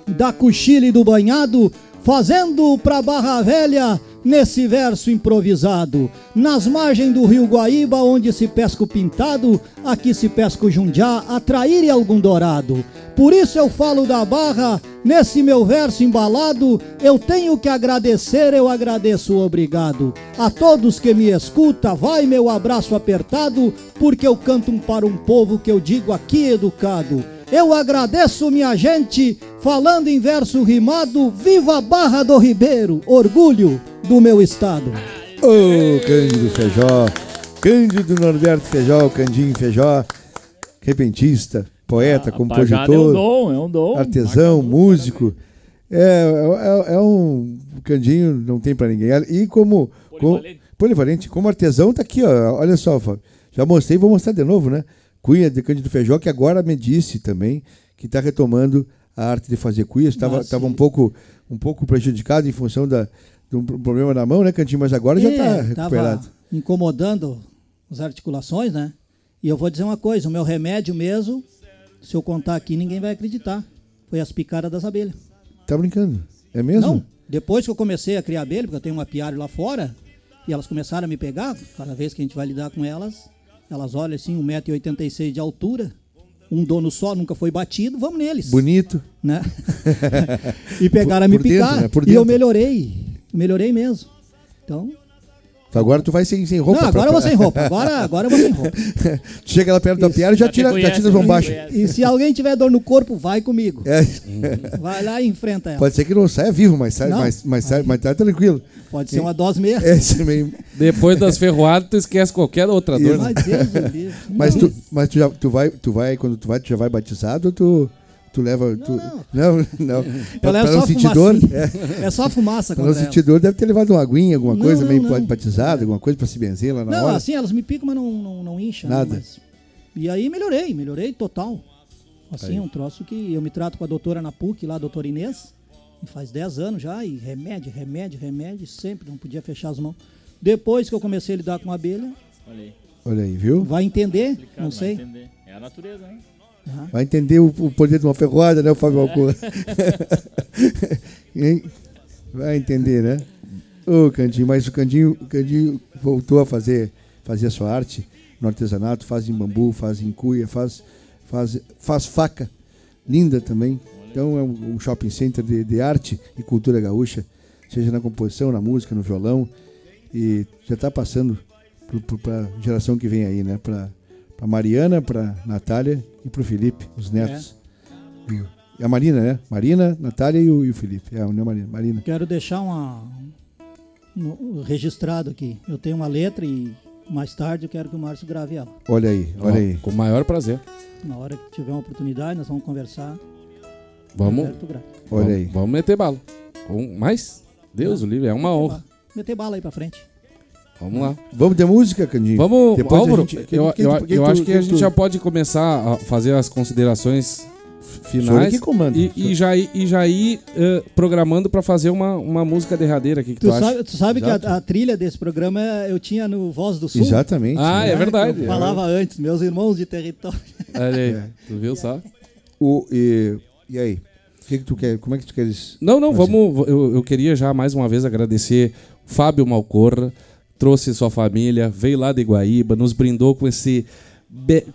da cochila e do banhado, fazendo pra Barra Velha nesse verso improvisado. Nas margens do rio Guaíba, onde se pesca o pintado, aqui se pesca o jundiá, atrair algum dourado. Por isso eu falo da Barra, nesse meu verso embalado, eu tenho que agradecer, eu agradeço obrigado. A todos que me escuta, vai meu abraço apertado, porque eu canto um para um povo que eu digo aqui educado. Eu agradeço, minha gente, falando em verso rimado, viva a Barra do Ribeiro, orgulho do meu estado. Ô, Cândido Feijó. Cândido Norberto Feijó, Candinho Feijó. Repentista, poeta, A pajada é um compositor, dom, é um dom. artesão, Marca muito, músico. É, é, é um Candinho, não tem pra ninguém. E como. como- Polivalente. polivalente. Como artesão, tá aqui, ó. Olha só, Fábio. Já mostrei, vou mostrar de novo, né? Cunha de Cândido Feijó, que agora me disse também que está retomando a arte de fazer cuias. Estava um pouco um pouco prejudicado em função da, de um problema na mão, né, Cantinho? Mas agora já está É, recuperado. Incomodando as articulações, né? E eu vou dizer uma coisa, o meu remédio mesmo, se eu contar aqui, ninguém vai acreditar. Foi as picadas das abelhas. Tá brincando? É mesmo? Não, depois que eu comecei a criar abelha, porque eu tenho um apiário lá fora, e elas começaram a me pegar, cada vez que a gente vai lidar com elas, elas olham assim, 1,86m de altura, um dono só, nunca foi batido, vamos neles. Bonito. né? e pegaram a me Por dentro, picar. né? Por E eu melhorei. Melhorei mesmo. Então. Agora tu vai sem, sem roupa. não, agora pra- eu vou sem roupa. Agora, agora eu vou sem roupa. Tu chega lá perto da Isso. piara e já tira, já tira as conhece. E se alguém tiver dor no corpo, vai comigo. É, Vai lá e enfrenta ela. pode ser que não saia vivo, mas sai, Não. mas, mas, sai, mas tá tranquilo. Pode ser uma dose mesmo. É, meio, Depois das ferroadas, tu esquece qualquer outra dor. né? Mas Deus livre. Mas, tu, mas tu, já, tu, vai, tu vai, quando tu vai, tu já vai batizado ou tu, tu leva. Tu, não, não. Pra, Eu levo pra não só sentir dor. fumacinha. É, É só fumaça pra não contra ela. sentir dor, deve ter levado uma aguinha, alguma Não, coisa, não, meio não. batizado, alguma coisa pra se benzer lá na Não, hora. assim, elas me picam, mas não, não, não incha. né, Nada. mas- E aí melhorei, melhorei total. Assim, Aí. é um troço que eu me trato com a doutora na PUC, lá, a doutora Inês, faz 10 anos já, e remédio, remédio, remédio, sempre, não podia fechar as mãos. Depois que eu comecei a lidar com abelha, Olha aí. Olha aí, viu? vai entender, não vai sei. entender. É a natureza, né? Aham. Vai entender o, o poder de uma ferroada, né, o Fábio É. Hein? Vai entender, né? Ô, Candinho, mas o Candinho, o Candinho voltou a fazer, fazer a sua arte no artesanato, faz em bambu, faz em cuia, faz, faz, faz faca, linda também. Então é um, um shopping center de, de arte e cultura gaúcha, seja na composição, na música, no violão. E já está passando para a geração que vem aí, né? Para a Mariana, para Natália e para o Felipe, os netos. E a Marina, né? Marina, Natália e o, e o Felipe. É, é Marina. Marina. Quero deixar uma, um- registrado aqui. Eu tenho uma letra e Mais tarde eu quero que o Márcio grave ela. Olha aí, olha Ó, aí. Com o maior prazer. Na hora que tiver uma oportunidade, nós vamos conversar. Vamos. Olha vamos, aí. vamos meter bala. Com mais? Deus o livre, é uma honra. Meter bala aí pra frente. Vamos lá. Vamos de música, Candinho? Vamos, Depois Álvaro, gente- eu, eu, eu tu- acho que a gente já pode começar a fazer as considerações finais que comanda. e, e já ir, e já ir eh, programando para fazer uma, uma música derradeira aqui que tu, Tu acha. sabe, tu sabe que a, a trilha desse programa eu tinha no Voz do Sul. Exatamente. Ah, né? é verdade. Eu é falava antes, meus irmãos de território. Olha aí, É. tu viu só? O, e, e aí? O que, que tu quer? Como é que tu queres? Não, não, Mas vamos. Eu, eu queria já mais uma vez agradecer Fábio Malcorra, trouxe sua família, veio lá de Guaíba, nos brindou com esse,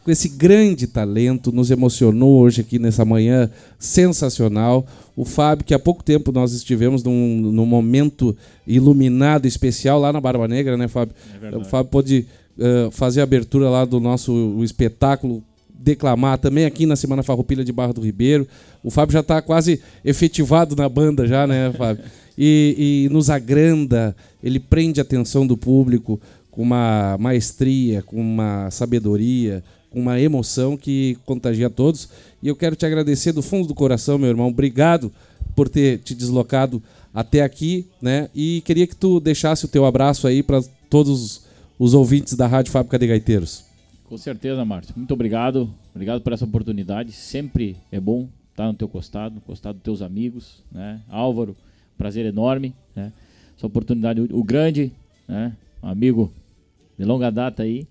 com esse grande talento, nos emocionou hoje aqui nessa manhã sensacional. O Fábio, que há pouco tempo nós estivemos num, num momento iluminado especial lá na Barba Negra, né, Fábio? o Fábio pôde eh, fazer a abertura lá do nosso espetáculo, declamar também aqui na Semana Farroupilha de Barra do Ribeiro. O Fábio já está quase efetivado na banda já, né, Fábio? E, e nos agranda, ele prende a atenção do público com uma maestria, com uma sabedoria, com uma emoção que contagia todos. E eu quero te agradecer do fundo do coração, meu irmão. Obrigado por ter te deslocado até aqui, né? E queria que tu deixasse o teu abraço aí para todos os ouvintes da Rádio Fábrica de Gaiteiros. Com certeza, Márcio. Muito obrigado. Obrigado por essa oportunidade. Sempre é bom estar no teu costado, no costado dos teus amigos, né? Álvaro, prazer enorme, né? Essa oportunidade, o grande, né? Um amigo de longa data aí.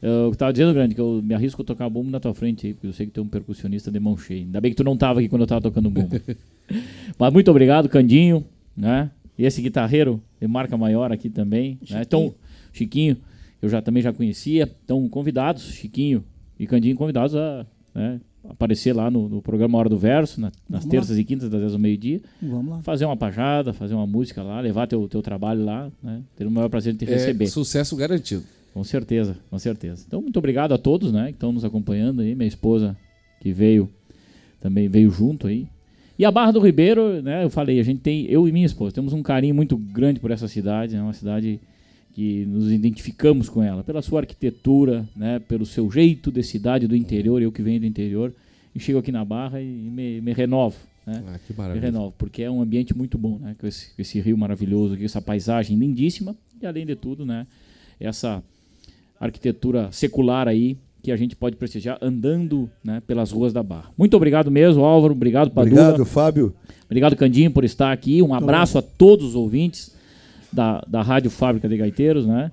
Eu tava dizendo, grande, que eu me arrisco a tocar bumbo na tua frente aí, porque eu sei que tu é um percussionista de mão cheia. Ainda bem que tu não tava aqui quando eu tava tocando bumbo. Mas muito obrigado, Candinho, né? E esse guitarreiro de marca maior aqui também, né? Então, Chiquinho, eu já também já conhecia. Então, convidados, Chiquinho e Candinho convidados a né, aparecer lá no, no programa Hora do Verso, na- nas lá. terças e quintas, das 10 ao meio-dia, Vamos lá. fazer uma pajada, fazer uma música lá, levar teu, teu trabalho lá, né? Ter o maior prazer de te É, receber. sucesso garantido. Com certeza, com certeza. Então, muito obrigado a todos, né, que estão nos acompanhando aí. Minha esposa que veio também veio junto aí. E a Barra do Ribeiro, né, eu falei, a gente tem, eu e minha esposa, temos um carinho muito grande por essa cidade, é uma cidade que nos identificamos com ela, pela sua arquitetura, né, pelo seu jeito de cidade do interior, eu que venho do interior, e chego aqui na Barra e me, me renovo, né? Ah, que Me maravilha. renovo, porque é um ambiente muito bom, né? Com esse, com esse rio maravilhoso, com essa paisagem lindíssima e além de tudo, né? Essa arquitetura secular aí que a gente pode prestigiar andando, né? Pelas ruas da Barra. Muito obrigado mesmo, Álvaro. Obrigado, Padula. Obrigado, Fábio. Obrigado, Candinho, por estar aqui. Um abraço a todos os ouvintes da, da Rádio Fábrica de Gaiteiros, né?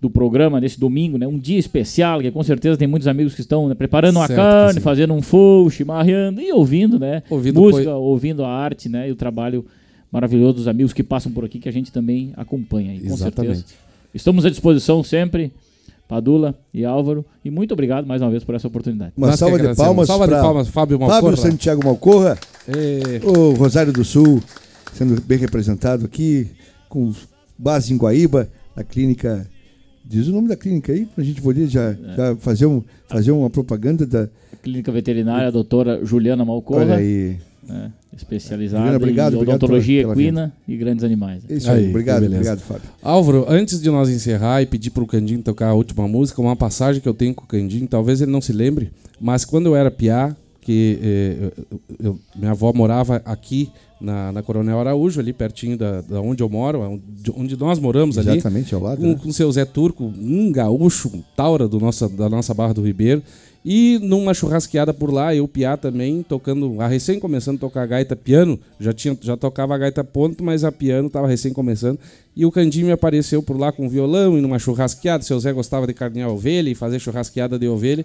Do programa nesse domingo, né? Um dia especial, que com certeza tem muitos amigos que estão né, preparando uma Certo que carne, fazendo um fogo, chimarreando e ouvindo, né? Ouvindo Música, ouvindo a arte, né? E o trabalho maravilhoso dos amigos que passam por aqui, que a gente também acompanha. aí, com Exatamente. certeza. Estamos à disposição sempre, Padula e Álvaro. E muito obrigado mais uma vez por essa oportunidade. Uma Nós salva de palmas Salva de palmas, Fábio Fábio Malcorra. Santiago Malcorra, É, o Rosário do Sul, sendo bem representado aqui, com base em Guaíba, na clínica. Diz o nome da clínica aí, pra gente poder já, É. já fazer, um, fazer uma propaganda da. Clínica Veterinária, a doutora Juliana Malcorra. Olha aí. né, especializada Juliana, obrigado, em obrigado odontologia pela- pela equina e grandes animais. Isso aí, Aí, obrigado, obrigado, Fábio. Álvaro, antes de nós encerrar e pedir pro Candinho tocar a última música, uma passagem que eu tenho com o Candinho, talvez ele não se lembre, mas quando eu era piá, que eh, eu- minha avó morava aqui na, na Coronel Araújo, ali pertinho da, da onde eu moro, onde, nós moramos ali. Exatamente ao lado. com, né? com seu Zé Turco, um gaúcho, um taura do nossa, da nossa Barra do Ribeiro. E numa churrasqueada por lá, eu, Piá também, tocando, a recém começando a tocar gaita piano, já, tinha, já tocava a gaita ponto, mas a piano estava recém começando. E o Candinho me apareceu por lá com violão e numa churrasqueada. Seu Zé gostava de carnear ovelha e fazer churrasqueada de ovelha.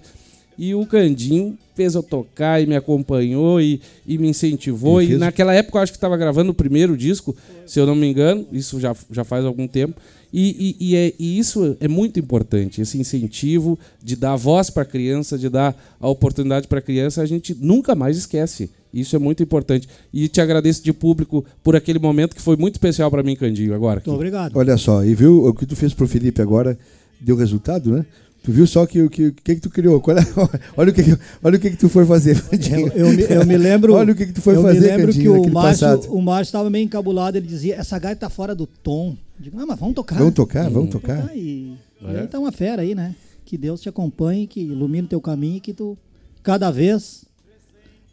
E o Candinho fez eu tocar e me acompanhou e, e me incentivou. E E, fez- naquela época eu acho que estava gravando o primeiro disco, se eu não me engano, isso já, já faz algum tempo. E, e- e é- e isso é muito importante, esse incentivo de dar voz para a criança, de dar a oportunidade para a criança, a gente nunca mais esquece. Isso é muito importante. E te agradeço de público por aquele momento que foi muito especial para mim, Candinho, agora. Muito obrigado. Olha só, e viu o que tu fez pro Felipe agora deu resultado, né? Tu viu só que o que, que, que tu criou? Qual é- olha o que, olha o que, que tu foi fazer. Eu, eu me, eu me lembro. Olha o que, que tu foi eu fazer, me lembro Candinho, que o Márcio, passado. o Márcio estava meio encabulado, ele dizia, essa gaita tá fora do tom. Eu digo, ah, mas vamos tocar. Vamos tocar, vamos tocar. E, É. e aí tá uma fera aí, né? Que Deus te acompanhe, que ilumine o teu caminho e que tu cada vez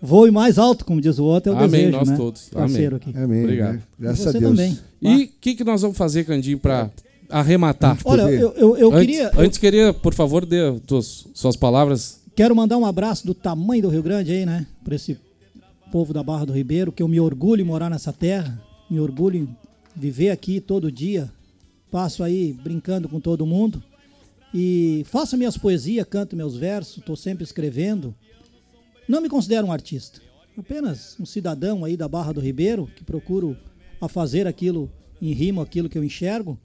voe mais alto, como diz o outro, é o Amém, desejo, nós né? todos. Parceiro aqui. Amém. Obrigado. né? Graças E a Deus. também. E o que, que nós vamos fazer, Candinho, para arrematar? Olha, poder. eu, eu, eu antes, queria... eu antes queria, por favor, dê tuas, suas palavras. Quero mandar um abraço do tamanho do Rio Grande aí, né? Para esse povo da Barra do Ribeiro, que eu me orgulho em morar nessa terra, me orgulho em viver aqui todo dia. Passo aí brincando com todo mundo e faço minhas poesias, canto meus versos, estou sempre escrevendo. Não me considero um artista, apenas um cidadão aí da Barra do Ribeiro que procuro a fazer aquilo em rima, aquilo que eu enxergo.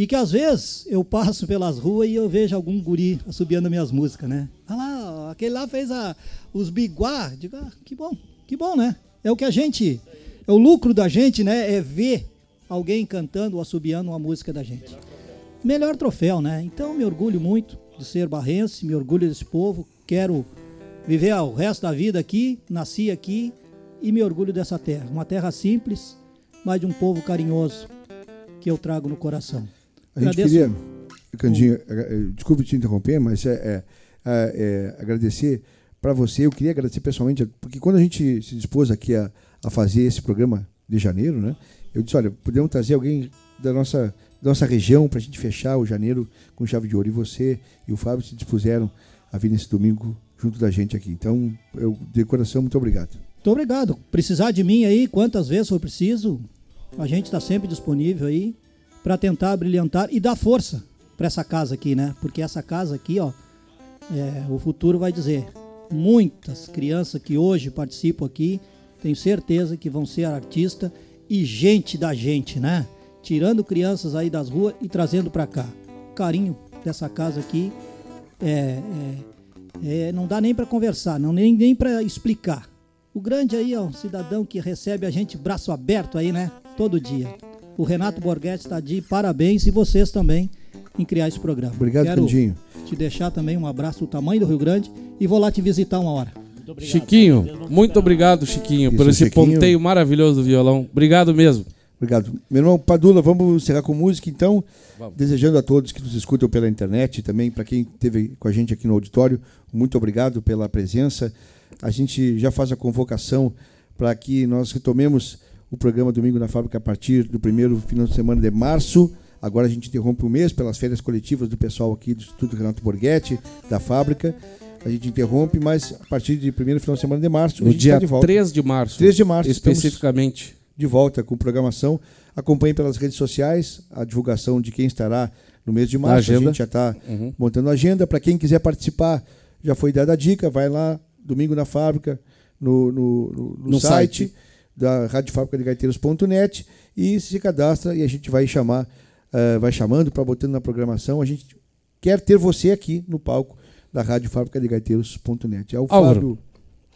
E que às vezes eu passo pelas ruas e eu vejo algum guri assobiando minhas músicas, né? Ah lá, aquele lá fez a, os biguá. Digo, ah, que bom, que bom, né? É o que a gente, é o lucro da gente, né? É ver alguém cantando ou assobiando uma música da gente. Melhor troféu, né? Então me orgulho muito de ser barrense, me orgulho desse povo, quero viver o resto da vida aqui, nasci aqui e me orgulho dessa terra. Uma terra simples, mas de um povo carinhoso que eu trago no coração. A gente Agradeço. queria, Candinho, eh, desculpe te interromper, mas é, é, é, é, agradecer para você. Eu queria agradecer pessoalmente, porque quando a gente se dispôs aqui a, a fazer esse programa de janeiro, né? Eu disse, olha, podemos trazer alguém da nossa, da nossa região para a gente fechar o janeiro com chave de ouro. E você e o Fábio se dispuseram a vir nesse domingo junto da gente aqui. Então, eu de coração, muito obrigado. Muito obrigado. Precisar de mim aí, quantas vezes for preciso, a gente está sempre disponível aí para tentar brilhantar e dar força para essa casa aqui, né? Porque essa casa aqui, ó, é, o futuro vai dizer. Muitas crianças que hoje participam aqui, tenho certeza que vão ser artista e gente da gente, né? Tirando crianças aí das ruas e trazendo para cá. O carinho dessa casa aqui é, é- é, não dá nem para conversar, não nem, nem para explicar. O grande aí, ó, um cidadão que recebe a gente braço aberto aí, né? Todo dia. O Renato Borghetti está de parabéns e vocês também em criar esse programa. Obrigado, Quero Candinho. te deixar também um abraço do tamanho do Rio Grande e vou lá te visitar uma hora. Chiquinho, muito obrigado, Chiquinho, por Isso, esse Chiquinho. ponteio maravilhoso do violão. Obrigado mesmo. Obrigado. Meu irmão Padula, vamos encerrar com música então. Vamos. Desejando a todos que nos escutam pela internet e também para quem esteve com a gente aqui no auditório, muito obrigado pela presença. A gente já faz a convocação para que nós retomemos o programa Domingo na Fábrica a partir do primeiro final de semana de março. Agora a gente interrompe o mês pelas férias coletivas do pessoal aqui do Instituto Renato Borghetti, da fábrica. A gente interrompe, mas a partir de primeiro final de semana de março, a No gente dia está de volta. 3 de março. 3 de março, Especificamente. de volta com programação. Acompanhe pelas redes sociais a divulgação de quem estará no mês de março. A agenda. gente já está Uhum. montando a agenda. Para quem quiser participar, já foi dada a dica, vai lá, domingo na fábrica, no, no, no- no No site, site. Da Rádio Fábrica de Gaiteiros.net e se cadastra e a gente vai chamar, eh, vai chamando para botando na programação. A gente quer ter você aqui no palco da Rádio Fábrica de Gaiteiros.net. É o Álvaro, Fábio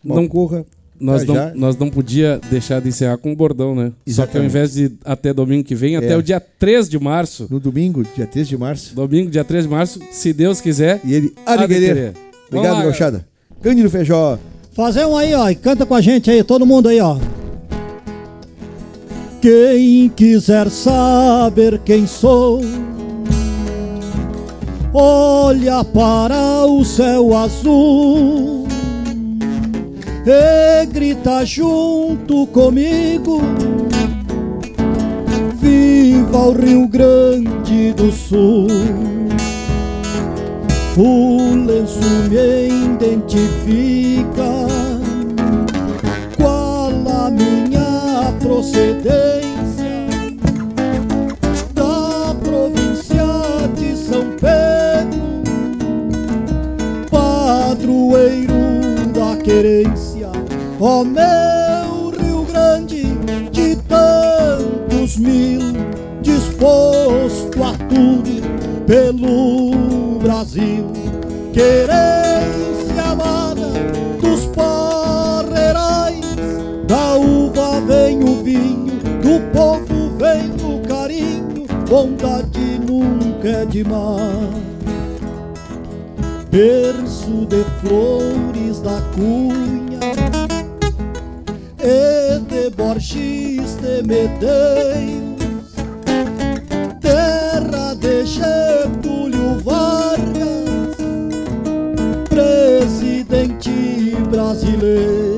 não- Malcorra. Nós não, já. nós não podia deixar de encerrar com um bordão, né? Só que ao Exatamente. invés de até domingo que vem, até É. o dia 3 de março, No domingo, dia 3 de março. domingo, dia 3 de março, se Deus quiser, E ele. Vamos Obrigado, Gauchada. Cândido Feijó. Fazer um aí, ó, e canta com a gente aí, todo mundo aí, ó. Quem quiser saber quem sou, olha para o céu azul e grita junto comigo. Viva o Rio Grande do Sul. O lenço me identifica procedência da província de São Pedro, padroeiro da querência, ó meu Rio Grande de tantos mil, disposto a tudo pelo Brasil, querência vem o vinho, do povo vem o carinho, bondade nunca é demais. berço de flores da cunha e de Borges de Medeiros, terra de Getúlio Vargas, presidente brasileiro.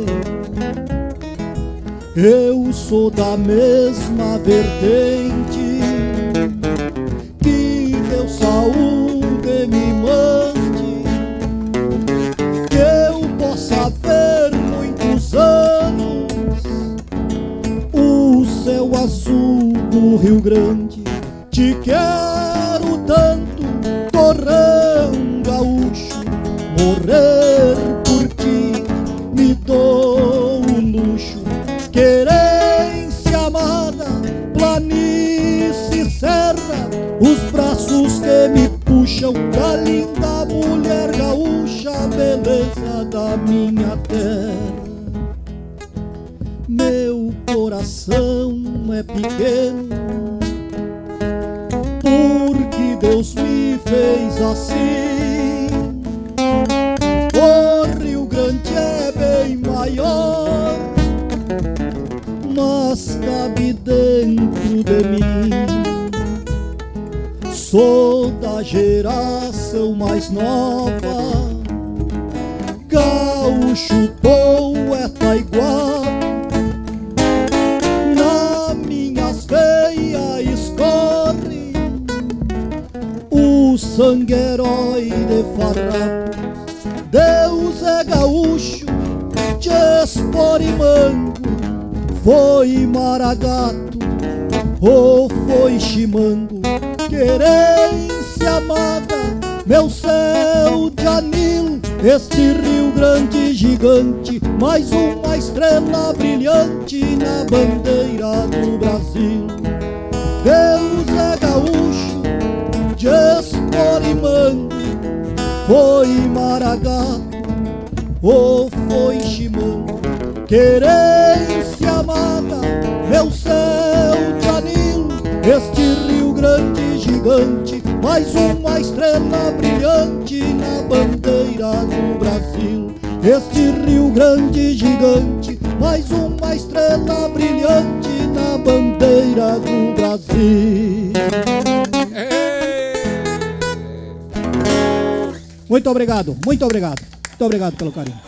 Eu sou da mesma vertente obrigado, muito obrigado, muito obrigado pelo carinho.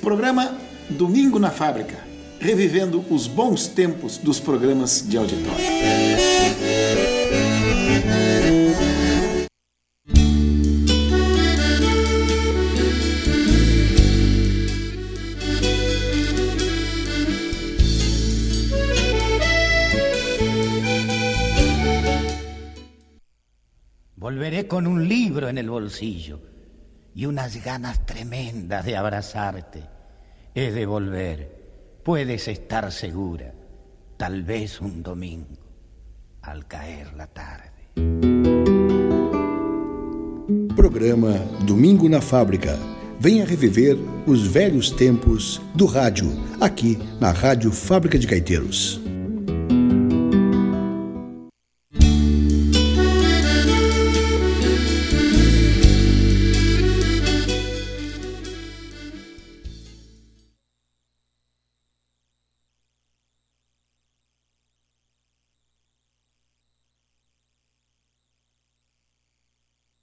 Programa Domingo na Fábrica, revivendo os bons tempos dos programas de auditório. Bolsillo y unas ganas tremendas de abrazarte. He de volver, puedes estar segura, tal vez un domingo, al caer la tarde. Programa Domingo na Fábrica. Venha reviver os velhos tempos do rádio, aqui na Rádio Fábrica de Gaiteiros.